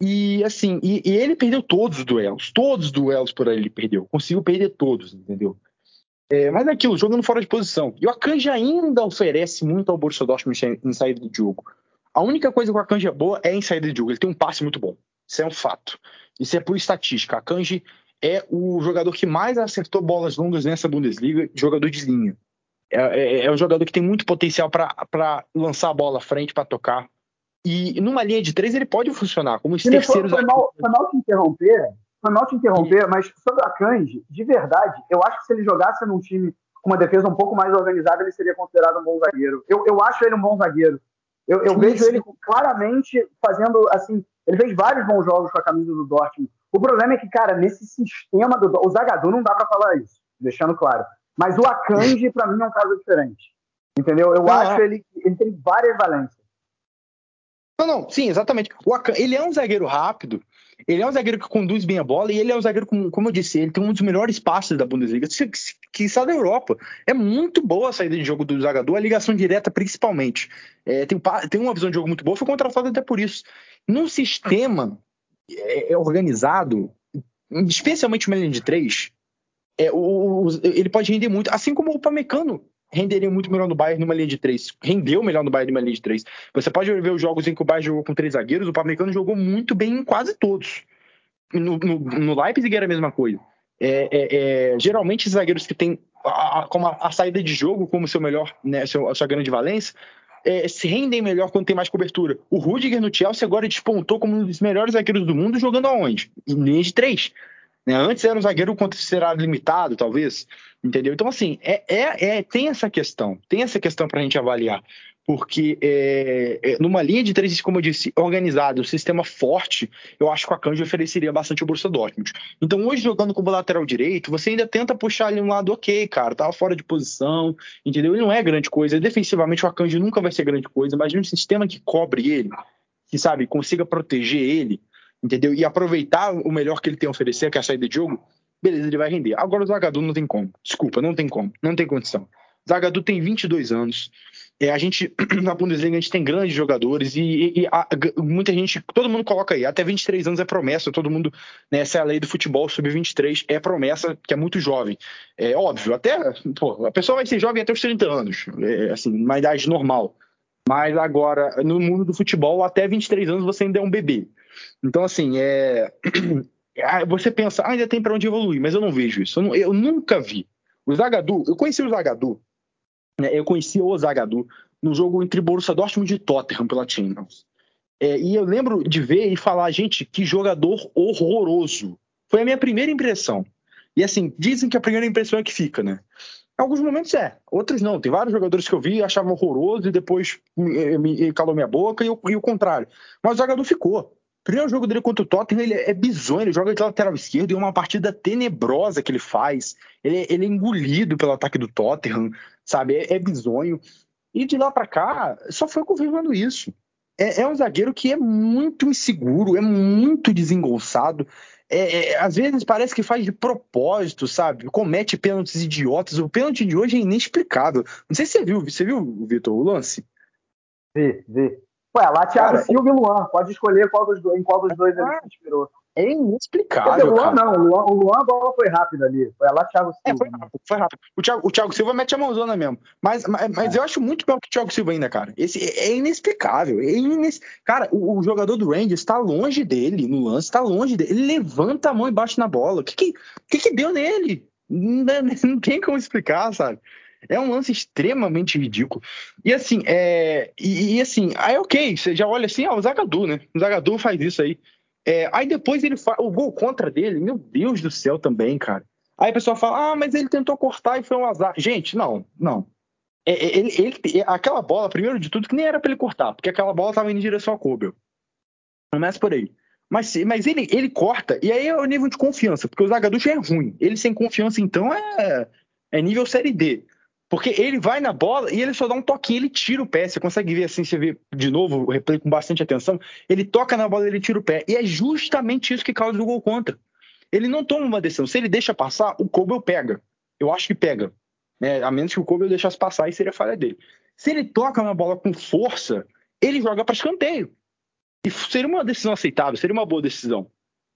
E assim, e, e, ele perdeu todos os duelos, todos os duelos por aí ele perdeu, conseguiu perder todos, entendeu? É, mas é aquilo, jogando fora de posição. E o Akanji ainda oferece muito ao Borussia Dortmund em saída de jogo. A única coisa que o Akanji é boa é em saída de jogo, ele tem um passe muito bom. Isso é um fato. Isso é por estatística. Akanji é o jogador que mais acertou bolas longas nessa Bundesliga, jogador de linha. É, é, é um jogador que tem muito potencial para lançar a bola à frente, para tocar. E numa linha de três ele pode funcionar como os terceiros. Foi mal, foi mal te interromper, foi mal te interromper, mas sobre a Kanji, de verdade, eu acho que se ele jogasse num time com uma defesa um pouco mais organizada, ele seria considerado um bom zagueiro. Eu, eu acho ele um bom zagueiro. Eu, eu vejo ele claramente fazendo, assim, ele fez vários bons jogos com a camisa do Dortmund. O problema é que, cara, nesse sistema do. O Zagadou não dá para falar isso, deixando claro. Mas o Akanji, para mim, é um caso diferente. Entendeu? Eu não, acho é. ele ele tem várias valências. Não, não, sim, exatamente. O Akan, ele é um zagueiro rápido, ele é um zagueiro que conduz bem a bola e ele é um zagueiro, como, como eu disse, ele tem um dos melhores passes da Bundesliga, que, que está da Europa. É muito boa a saída de jogo do Zagadou, a ligação direta principalmente. É, tem, tem uma visão de jogo muito boa, foi contratado até por isso. Num sistema é, é organizado, especialmente uma linha de três, é, o, o, ele pode render muito, assim como o Pamecano renderia muito melhor no Bayern numa linha de três. Rendeu melhor no Bayern numa linha de três. Você pode ver os jogos em que o Bayern jogou com três zagueiros, o Pamecano jogou muito bem em quase todos. No, no, no Leipzig era a mesma coisa. É, é, é, geralmente, zagueiros que têm a, a, a, saída de jogo como seu melhor, né, seu, a sua grande valência, é, se rendem melhor quando tem mais cobertura. O Rudiger no Chelsea agora despontou como um dos melhores zagueiros do mundo jogando aonde? Em linha de três. Né? Antes era um zagueiro considerado limitado, talvez. Entendeu? Então, assim, é, é, é tem essa questão. Tem essa questão para a gente avaliar porque é, é, numa linha de três, como eu disse, organizado, um sistema forte, eu acho que a Kanji ofereceria bastante o Borussia Dortmund. Então hoje jogando como lateral direito, você ainda tenta puxar ali um lado ok, cara, tava fora de posição, entendeu? Ele não é grande coisa, defensivamente o Akanji nunca vai ser grande coisa, mas um sistema que cobre ele, que sabe, consiga proteger ele, entendeu? E aproveitar o melhor que ele tem a oferecer, que é a saída de jogo, beleza, ele vai render. Agora o Zagadou não tem como, desculpa, não tem como, não tem condição. Zagadou tem 22 anos, é, a gente, na Bundesliga, a gente tem grandes jogadores e, e, e a, muita gente, todo mundo coloca aí, até 23 anos é promessa, todo mundo, né, essa é a lei do futebol, sub-23 é promessa, que é muito jovem. É óbvio, até, pô, a pessoa vai ser jovem até os 30 anos, é, assim, uma idade normal. Mas agora, no mundo do futebol, até 23 anos você ainda é um bebê. Então, assim, é, é você pensa, ah, ainda tem para onde evoluir, mas eu não vejo isso. Eu, não, eu nunca vi. O Zagadu, eu conheci o Zagadu eu conheci o Zagadou no jogo entre Borussia Dortmund e Tottenham pela Champions. É, e eu lembro de ver e falar, gente, que jogador horroroso. Foi a minha primeira impressão. E assim, dizem que a primeira impressão é que fica, né? Em alguns momentos é, outros não. Tem vários jogadores que eu vi e achavam horroroso e depois me, me calou minha boca e, e o contrário. Mas o jogador ficou. Primeiro jogo dele contra o Tottenham, ele é bizonho, ele joga de lateral esquerdo e é uma partida tenebrosa que ele faz. Ele, ele é engolido pelo ataque do Tottenham, sabe? É, é bizonho. E de lá para cá, só foi confirmando isso. é, é um zagueiro que é muito inseguro, é muito desengonçado. É, é, às vezes parece que faz de propósito, sabe? Comete pênaltis idiotas. O pênalti de hoje é inexplicável. Não sei se você viu, você viu, Vitor, o lance? Vi, vi. Ué, lá Thiago Silva e Luan. Pode escolher qual dos dois, em qual dos dois ele se inspirou. É inexplicável. O Luan cara. não, o Luan, o Luan a bola foi rápida ali. Foi lá Thiago Silva. É, foi rápido, foi rápido. O Thiago, o Thiago Silva mete a mãozona mesmo. Mas, mas, mas é. eu acho muito pior que o Thiago Silva ainda, cara. Esse é inexplicável. É ines... Cara, o, o, jogador do Rangers está longe dele no lance, está longe dele. Ele levanta a mão e bate na bola. O que que, que, que deu nele? Não, não tem como explicar, sabe? É um lance extremamente ridículo. E assim, é. E, e assim, aí ok, você já olha assim, ah, o Zagadu, né? O Zagadu faz isso aí. É, aí depois ele faz. O gol contra dele, meu Deus do céu também, cara. Aí a pessoa fala, ah, mas ele tentou cortar e foi um azar. Gente, não, não. É, é ele, ele, aquela bola, primeiro de tudo, que nem era para ele cortar, porque aquela bola estava indo em direção ao Kobel. Começa por aí. Mas, mas ele, ele corta, e aí é o nível de confiança, porque o Zagaducho é ruim. Ele sem confiança, então, é, é nível série D. Porque ele vai na bola e ele só dá um toquinho, ele tira o pé. Você consegue ver assim, você vê de novo o replay com bastante atenção. Ele toca na bola e ele tira o pé. E é justamente isso que causa o gol contra. Ele não toma uma decisão. Se ele deixa passar, o Kobe pega. Eu acho que pega. Né? A menos que o Kobe deixasse passar, e seria falha dele. Se ele toca na bola com força, ele joga para escanteio. E seria uma decisão aceitável, seria uma boa decisão.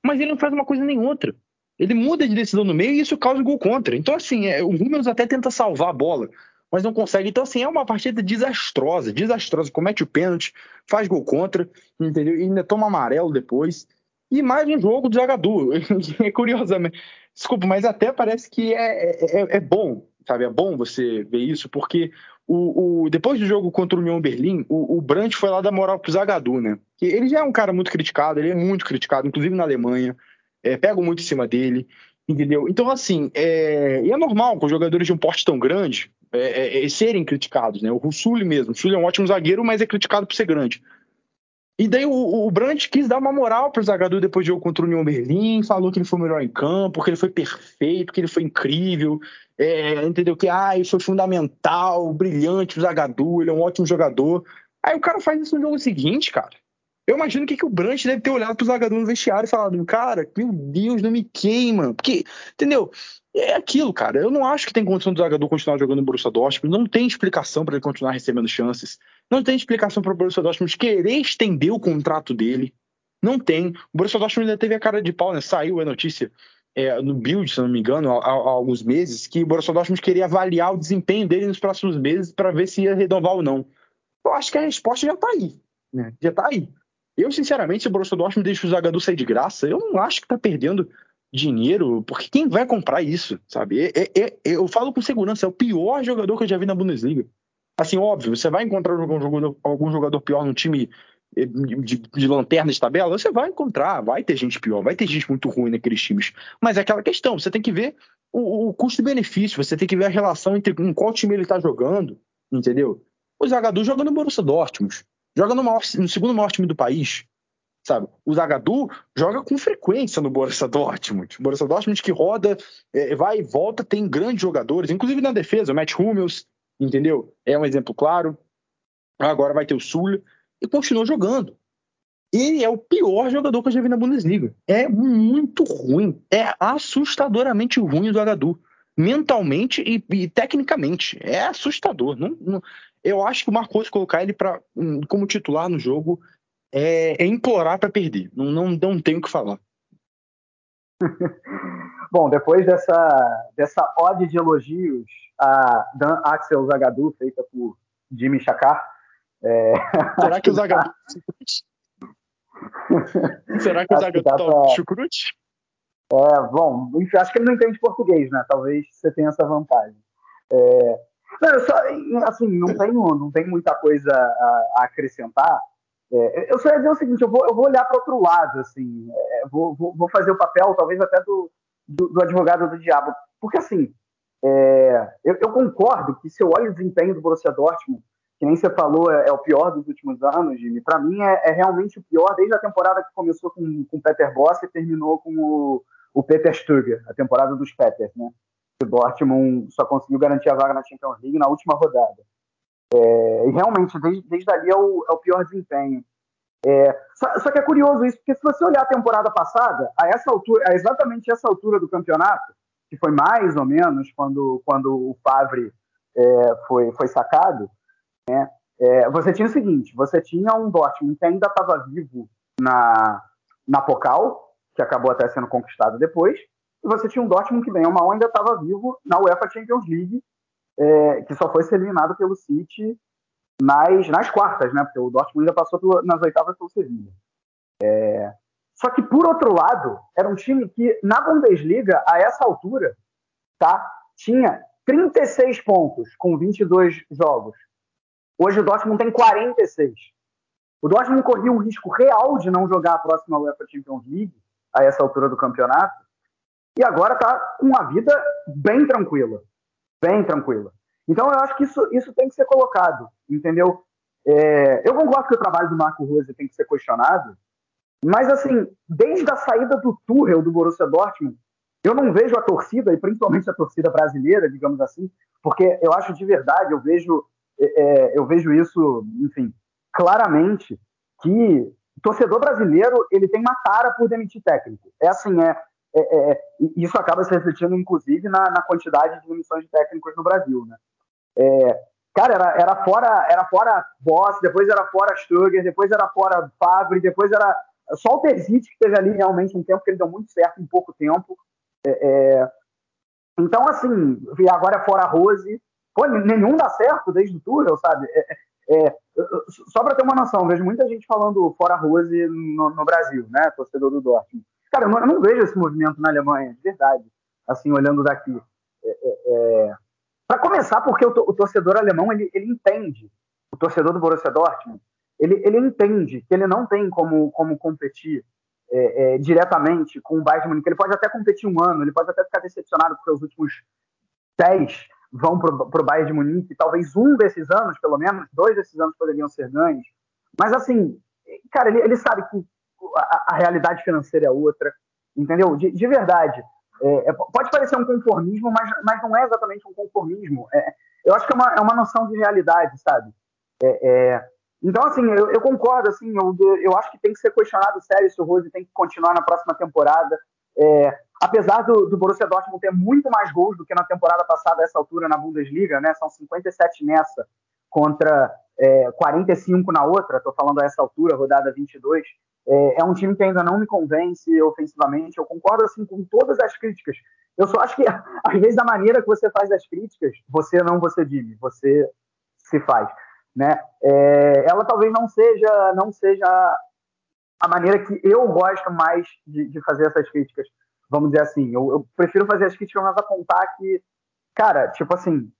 Mas ele não faz uma coisa nem outra. Ele muda de decisão no meio e isso causa gol contra. Então, assim, é, o Rúmeus até tenta salvar a bola, mas não consegue. Então, assim, é uma partida desastrosa, desastrosa. Comete o pênalti, faz gol contra, entendeu? E ainda toma amarelo depois. E mais um jogo do jogador. é curiosamente. Desculpa, mas até parece que é, é, é, bom, sabe? É bom você ver isso, porque o, o, depois do jogo contra o União Berlim, o, o Brandt foi lá dar moral pro Zagadou, né? Ele já é um cara muito criticado, ele é muito criticado, inclusive na Alemanha é, muito em cima dele, entendeu? Então, assim, é, e é normal com jogadores de um porte tão grande é, é, é serem criticados, né? O Russuli mesmo, o Russuli é um ótimo zagueiro, mas é criticado por ser grande. E daí o, o Brandt quis dar uma moral para o depois do jogo contra o União Berlim, falou que ele foi melhor em campo, que ele foi perfeito, que ele foi incrível, é, entendeu? Que ah, isso foi fundamental, brilhante o Zagadou, ele é um ótimo jogador. Aí o cara faz isso no jogo seguinte, cara. Eu imagino que, que o Brant deve ter olhado pro Zagadou no vestiário e falado, cara, meu Deus, não me queima. Porque, entendeu? É aquilo, cara. Eu não acho que tem condição do Zagadou continuar jogando no Borussia Dortmund. Não tem explicação para ele continuar recebendo chances. Não tem explicação para o Borussia Dortmund querer estender o contrato dele. Não tem. O Borussia Dortmund ainda teve a cara de pau, né? Saiu a notícia é, no Build, se não me engano, há, há, alguns meses, que o Borussia Dortmund queria avaliar o desempenho dele nos próximos meses para ver se ia renovar ou não. Eu acho que a resposta já está aí. Né? Já está aí. Eu, sinceramente, se o Borussia Dortmund deixa o Zagadou sair de graça, eu não acho que tá perdendo dinheiro, porque quem vai comprar isso, sabe? É, é, é, eu falo com segurança, é o pior jogador que eu já vi na Bundesliga. Assim, óbvio, você vai encontrar algum jogador, algum jogador pior no time eh, de, de, lanterna de tabela, você vai encontrar, vai ter gente pior, vai ter gente muito ruim naqueles times. Mas é aquela questão, você tem que ver o, o custo-benefício, você tem que ver a relação entre em qual time ele tá jogando, entendeu? O Zagadou joga no Borussia Dortmund. Joga no, maior, no segundo maior time do país. Sabe? O Zagadou joga com frequência no Borussia Dortmund. Borussia Dortmund que roda, é, vai e volta, tem grandes jogadores, inclusive na defesa, o Matt Hummels, entendeu? É um exemplo claro. Agora vai ter o Sul e continua jogando. Ele é o pior jogador que eu já vi na Bundesliga. É muito ruim. É assustadoramente ruim o Zagadou. Mentalmente e, e, tecnicamente. É assustador. Não, não, eu acho que o Marcos colocar ele pra, hum, como titular no jogo é, é implorar para perder. Não, não, não tenho o que falar. Bom, depois dessa, dessa ode de elogios a Dan Axel Zagadou, feita por Jimmy Chakar. É... Será que o Zagadou. Será que o Zagadou tá pra... chucrute? É, bom, enfim, acho que ele não entende português, né? Talvez você tenha essa vantagem. É, não, só, assim, não tenho, não tenho muita coisa a, a acrescentar. É, eu só ia dizer o seguinte, eu vou, eu vou olhar para outro lado, assim, é, vou, vou, vou, fazer o papel, talvez até do, do, do advogado do diabo, porque assim, é, eu, eu, concordo que se eu olho o desempenho do Borussia Dortmund, que nem você falou, é, é o pior dos últimos anos, Jimmy, para mim é, é, realmente o pior desde a temporada que começou com o Peter Boss e terminou com o, o Peter Stöger, a temporada dos Peters, né? O Dortmund só conseguiu garantir a vaga na Champions League na última rodada. É, e realmente, desde, desde ali é o, é o pior desempenho. É, só, só, que é curioso isso, porque se você olhar a temporada passada, a essa altura, a exatamente essa altura do campeonato, que foi mais ou menos quando, quando o Favre é, foi, foi sacado, né, é, você tinha o seguinte: você tinha um Dortmund que ainda estava vivo na, na Pocal, que acabou até sendo conquistado depois, você tinha um Dortmund que, bem ou mal, ainda estava vivo na UEFA Champions League, é, que só foi ser eliminado pelo City nas, nas quartas, né? Porque o Dortmund ainda passou pelo, nas oitavas pelo Sevilla. É, só que, por outro lado, era um time que, na Bundesliga, a essa altura, tá, tinha 36 pontos com 22 jogos. Hoje o Dortmund tem 46. O Dortmund corria um risco real de não jogar a próxima UEFA Champions League a essa altura do campeonato e agora está com a vida bem tranquila. Bem tranquila. Então eu acho que isso, isso tem que ser colocado, entendeu? É, eu concordo que o trabalho do Marco Rose tem que ser questionado, mas assim, desde a saída do Tuchel do Borussia Dortmund, eu não vejo a torcida, e principalmente a torcida brasileira, digamos assim, porque eu acho de verdade, eu vejo, é, é eu vejo isso, enfim, claramente, que o torcedor brasileiro ele tem uma tara por demitir técnico. É assim, é, é, é isso acaba se refletindo, inclusive, na, na, quantidade de demissões de técnicos no Brasil, né? É, cara, era, era fora era fora Boss, depois era fora Sturger, depois era fora Favre, depois era só o Terzic que teve ali realmente um tempo que ele deu muito certo em pouco tempo. É, é, então, assim, agora é fora Rose. Pô, nenhum dá certo desde o Tuchel, sabe? É, é, é só para ter uma noção, vejo muita gente falando fora Rose no, no Brasil, né? Torcedor do Dortmund. Cara, eu não, eu não, vejo esse movimento na Alemanha, de verdade. Assim, olhando daqui. É, para começar, porque o, o, torcedor alemão ele, ele entende, o torcedor do Borussia Dortmund, ele, ele entende que ele não tem como, como competir é, é, diretamente com o Bayern de Munique. Ele pode até competir um ano, ele pode até ficar decepcionado porque os últimos 10 vão para o Bayern de Munique. Talvez um desses anos, pelo menos, dois desses anos poderiam ser ganhos. Mas, assim, cara, ele, ele sabe que a, a, realidade financeira é outra, entendeu? De, de verdade. É, é pode parecer um conformismo, mas, mas não é exatamente um conformismo. É, eu acho que é uma, é uma noção de realidade, sabe? É, é então, assim, eu, eu concordo, assim, eu, eu, acho que tem que ser questionado sério se o Rose tem que continuar na próxima temporada. É, apesar do, do Borussia Dortmund ter muito mais gols do que na temporada passada, a essa altura, na Bundesliga, né? São 57 nessa contra é, 45 na outra, estou falando a essa altura, rodada 22. É, é um time que ainda não me convence ofensivamente. Eu concordo, assim, com todas as críticas. Eu só acho que, às vezes, a maneira que você faz as críticas, você não você diz, você se faz né? É, ela talvez não seja, não seja a maneira que eu gosto mais de, de fazer essas críticas. Vamos dizer assim, eu, eu, prefiro fazer as críticas mas apontar que, cara, tipo assim,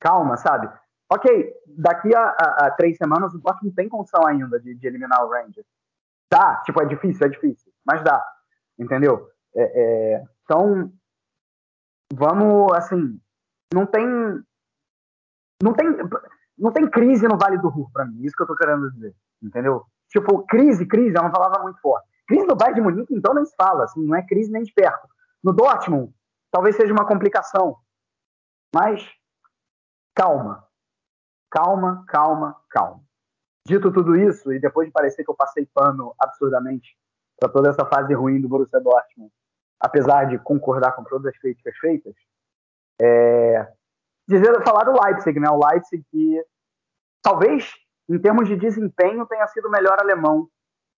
calma, sabe? Ok, daqui a, a, a três semanas o Dortmund tem condição ainda de, de, eliminar o Rangers. Dá, tipo, é difícil, é difícil, mas dá, entendeu? É, é, então, vamos, assim, não tem, não tem, não tem crise no Vale do Ruhr para mim, isso que eu tô querendo dizer, entendeu? Tipo, crise, crise é uma palavra muito forte. Crise no Bayern de Munique, então, nem se fala, assim, não é crise nem de perto. No Dortmund, talvez seja uma complicação, mas calma, calma, calma, calma. Dito tudo isso, e depois de parecer que eu passei pano absurdamente para toda essa fase ruim do Borussia Dortmund, apesar de concordar com todas as críticas feitas, é, dizer, falar do Leipzig, né? O Leipzig que talvez em termos de desempenho tenha sido o melhor alemão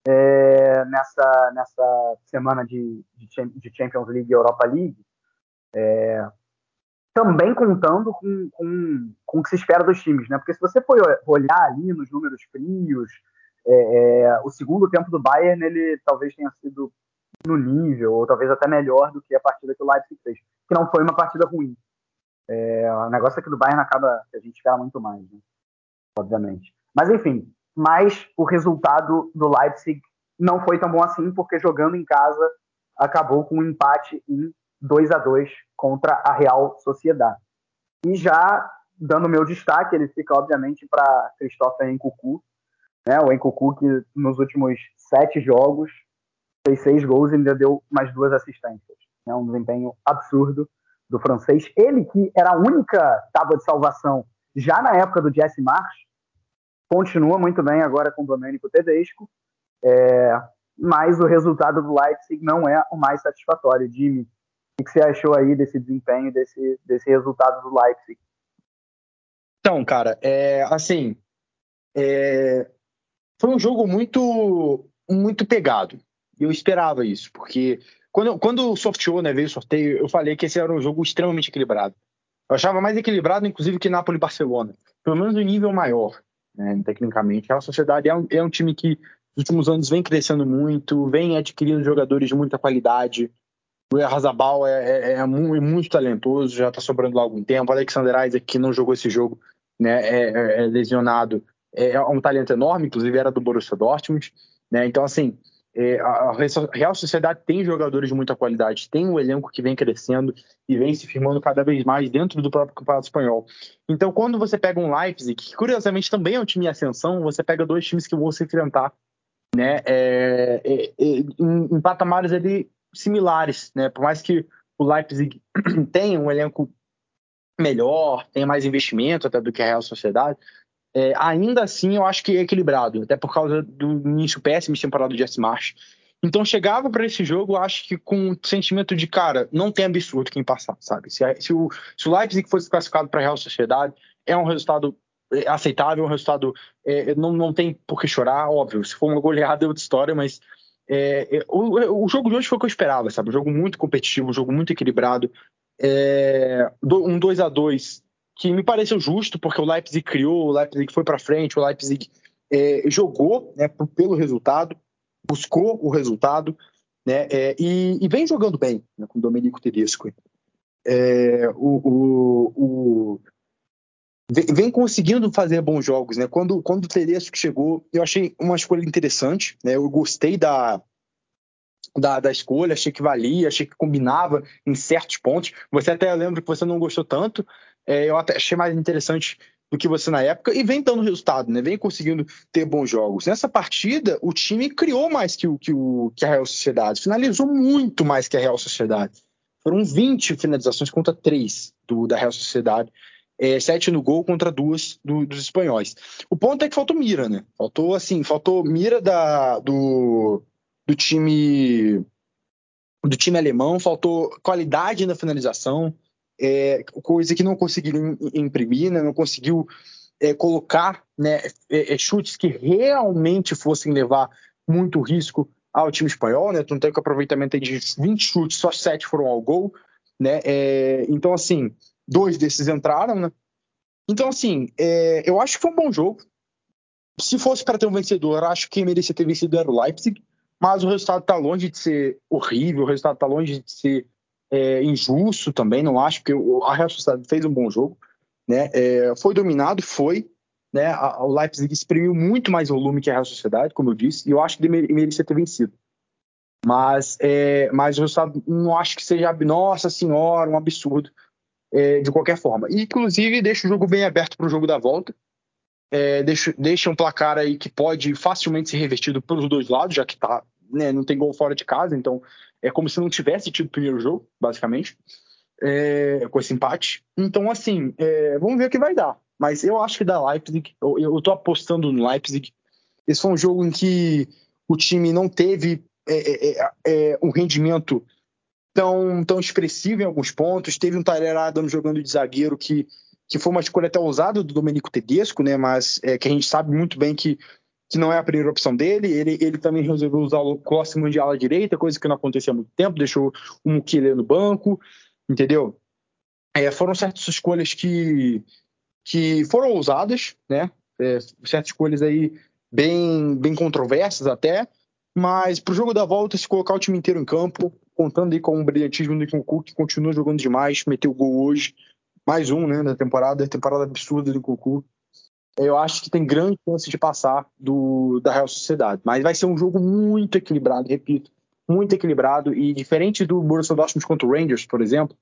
é, nessa, nessa semana de, de, Champions League e Europa League. É, também contando com, com, com o que se espera dos times, né? Porque se você for olhar ali nos números frios, é, é, o segundo tempo do Bayern ele talvez tenha sido no nível, ou talvez até melhor do que a partida que o Leipzig fez, que não foi uma partida ruim. É, o negócio aqui do Bayern acaba que a gente espera muito mais, né? obviamente. Mas enfim, mas o resultado do Leipzig não foi tão bom assim, porque jogando em casa acabou com um empate em 2 a 2 contra a Real Sociedade. E já dando meu destaque, ele fica obviamente para Christopher Encucu, né? O Encucu que nos últimos sete jogos fez seis gols e ainda deu mais duas assistências. É né? um desempenho absurdo do francês. Ele que era a única tábua de salvação já na época do Jesse March, continua muito bem agora com o Domênico Tedesco. É, mas o resultado do Leipzig não é o mais satisfatório. Jimmy, o que você achou aí desse desempenho, desse, desse resultado do Leipzig? Então, cara, é, assim, é, foi um jogo muito, muito pegado. Eu esperava isso, porque quando, quando sorteou, né, veio o sorteio, eu falei que esse era um jogo extremamente equilibrado. Eu achava mais equilibrado, inclusive, que Napoli e Barcelona. Pelo menos um nível maior, né, tecnicamente. A Sociedade é um, é um time que, nos últimos anos, vem crescendo muito, vem adquirindo jogadores de muita qualidade. O Arrasabal é, é, é, muito, é muito talentoso, já está sobrando lá algum tempo. O Alexander Isaac, que não jogou esse jogo, né, é, é, é lesionado, é um talento enorme, inclusive era do Borussia Dortmund. Né? Então, assim, é, a Real Sociedade tem jogadores de muita qualidade, tem um elenco que vem crescendo e vem se firmando cada vez mais dentro do próprio Campeonato Espanhol. Então, quando você pega um Leipzig, que curiosamente também é um time em ascensão, você pega dois times que vão se enfrentar né, é, é, é em, em, patamares ali similares. Né? Por mais que o Leipzig tenha um elenco melhor, tenha mais investimento até do que a Real Sociedade, é, ainda assim eu acho que é equilibrado, até por causa do início péssimo de temporada do Jesse Marsh. Então chegava para esse jogo, acho que com o sentimento de, cara, não tem absurdo quem passar, sabe? Se, se, o, se o Leipzig fosse classificado para a Real Sociedade, é um resultado é, aceitável, um resultado. É, não, não tem por que chorar, óbvio. Se for uma goleada é outra história, mas é, é o, o jogo de hoje foi o que eu esperava, sabe? Um jogo muito competitivo, um jogo muito equilibrado. É, um 2 a 2 que me pareceu justo, porque o Leipzig criou, o Leipzig foi para frente, o Leipzig é, jogou né, pelo resultado, buscou o resultado, né, é, e, e, vem jogando bem né, com o Domenico Tedesco. É, o, o, vem conseguindo fazer bons jogos. Né? Quando, quando o Tedesco chegou, eu achei uma escolha interessante. Né? Eu gostei da, da, da escolha, achei que valia, achei que combinava em certos pontos. Você até lembra que você não gostou tanto, é, eu até achei mais interessante do que você na época e vem dando resultado, né? Vem conseguindo ter bons jogos. Nessa partida, o time criou mais que, o, que, o, que a Real Sociedade, finalizou muito mais que a Real Sociedade. Foram 20 finalizações contra 3 do, da Real Sociedade. É, 7 no gol contra duas do, dos espanhóis. O ponto é que faltou mira, né? Faltou assim, faltou mira da, do, do time do time alemão, faltou qualidade na finalização é, coisa que não conseguiram imprimir, né, não conseguiu é, colocar né, é, é, chutes que realmente fossem levar muito risco ao time espanhol, né? Tanto é que aproveitamento de 20 chutes, só 7 foram ao gol, né? É, então, assim, dois desses entraram, né? Então, assim, é, eu acho que foi um bom jogo. Se fosse para ter um vencedor, acho que quem merecia ter vencido era o Leipzig, mas o resultado está longe de ser horrível, o resultado está longe de ser é, injusto também, não acho, porque a Real Sociedade fez um bom jogo, né? É, foi dominado, foi, né? A, o Leipzig exprimiu muito mais volume que a Real Sociedade, como eu disse, e eu acho que merecia ter vencido. Mas, é, mas o resultado não acho que seja, nossa senhora, um absurdo é, de qualquer forma. E, inclusive, deixa o jogo bem aberto para o jogo da volta. É, deixa, deixa um placar aí que pode facilmente ser revertido pelos dois lados, já que tá, né, não tem gol fora de casa, então é como se não tivesse tido o primeiro jogo, basicamente, é, com esse empate. Então, assim, é, vamos ver o que vai dar. Mas eu acho que da Leipzig, eu, eu tô apostando no Leipzig. Esse foi um jogo em que o time não teve é, é, é um rendimento tão, tão expressivo em alguns pontos. Teve um Tyler Adams jogando de zagueiro que, que foi uma escolha até ousada do Domenico Tedesco, né? Mas é, que a gente sabe muito bem que que não é a primeira opção dele. Ele, ele também resolveu usar o Cóssimo de ala direita, coisa que não acontecia há muito tempo, deixou o Mukile no banco, entendeu? É, foram certas escolhas que, que foram ousadas, né? É, certas escolhas aí bem, bem controversas até, mas para o jogo da volta, se colocar o time inteiro em campo, contando aí com o brilhantismo do Cook, que continua jogando demais, meteu gol hoje, mais um, né, na temporada, temporada absurda do Cucu eu acho que tem grande chance de passar do, da Real Sociedade. Mas vai ser um jogo muito equilibrado, repito, muito equilibrado. E diferente do Borussia Dortmund contra o Rangers, por exemplo,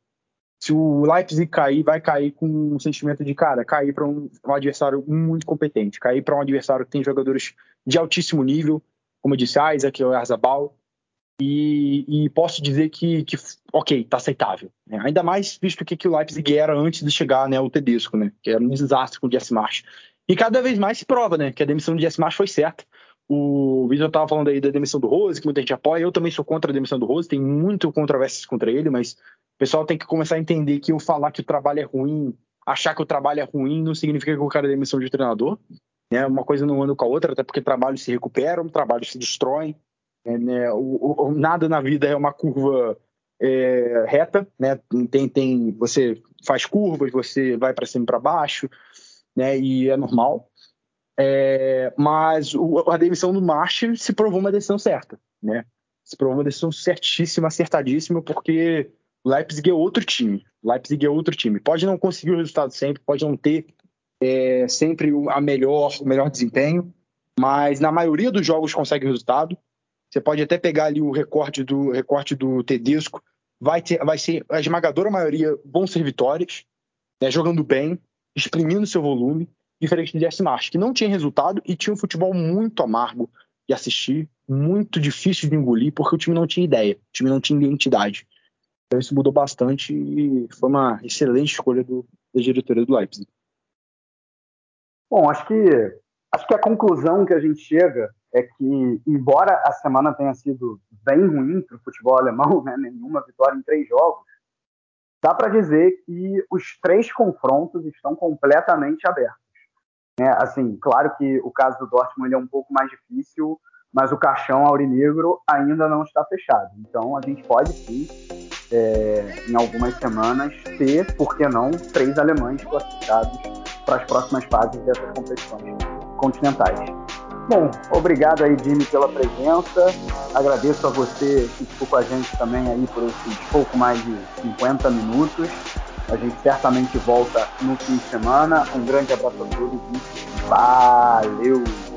se o Leipzig cair, vai cair com um sentimento de, cara, cair para um, um, adversário muito competente, cair para um adversário que tem jogadores de altíssimo nível, como eu disse, Isaac ou Arzabal, e, e, posso dizer que, que ok, tá aceitável. Né? Ainda mais visto que, que o Leipzig era antes de chegar né, o Tedesco, né? que era um desastre com o Jesse March. E cada vez mais se prova, né, que a demissão de Jesse Marsh foi certa. O Vitor estava falando aí da demissão do Rose, que muita gente apoia. Eu também sou contra a demissão do Rose, tem muito controvérsias contra ele, mas o pessoal tem que começar a entender que eu falar que o trabalho é ruim, achar que o trabalho é ruim, não significa que o cara é demissão de treinador. Né? Uma coisa não anda com a outra, até porque trabalho se recupera, trabalho se destrói. Né? né o, o, nada na vida é uma curva é, reta, né? Tem, tem, você faz curvas, você vai para cima e para baixo, né? E é normal. É, mas o, a demissão do March se provou uma decisão certa, né? Se provou uma decisão certíssima, acertadíssima, porque o Leipzig é outro time. Leipzig é outro time. Pode não conseguir o resultado sempre, pode não ter é, sempre a melhor, o melhor desempenho, mas na maioria dos jogos consegue resultado. Você pode até pegar ali o recorte do recorte do Tedesco, vai ter, vai ser a esmagadora maioria vão ser vitórias, né, jogando bem, exprimindo seu volume diferente do Jesse March, que não tinha resultado e tinha um futebol muito amargo de assistir, muito difícil de engolir, porque o time não tinha ideia, o time não tinha identidade. Então isso mudou bastante e foi uma excelente escolha do, da diretoria do Leipzig. Bom, acho que acho que a conclusão que a gente chega é que, embora a semana tenha sido bem ruim para o futebol alemão, né, nenhuma vitória em três jogos, dá para dizer que os três confrontos estão completamente abertos. É, assim, claro que o caso do Dortmund é um pouco mais difícil, mas o caixão aurinegro ainda não está fechado. Então a gente pode sim, é, em algumas semanas, ter, por que não, três alemães classificados para as próximas fases dessas competições continentais. Bom, obrigado aí, Jimmy, pela presença. Agradeço a você que ficou com a gente também aí por esses pouco mais de 50 minutos. A gente certamente volta no fim de semana. Um grande abraço a todos e valeu!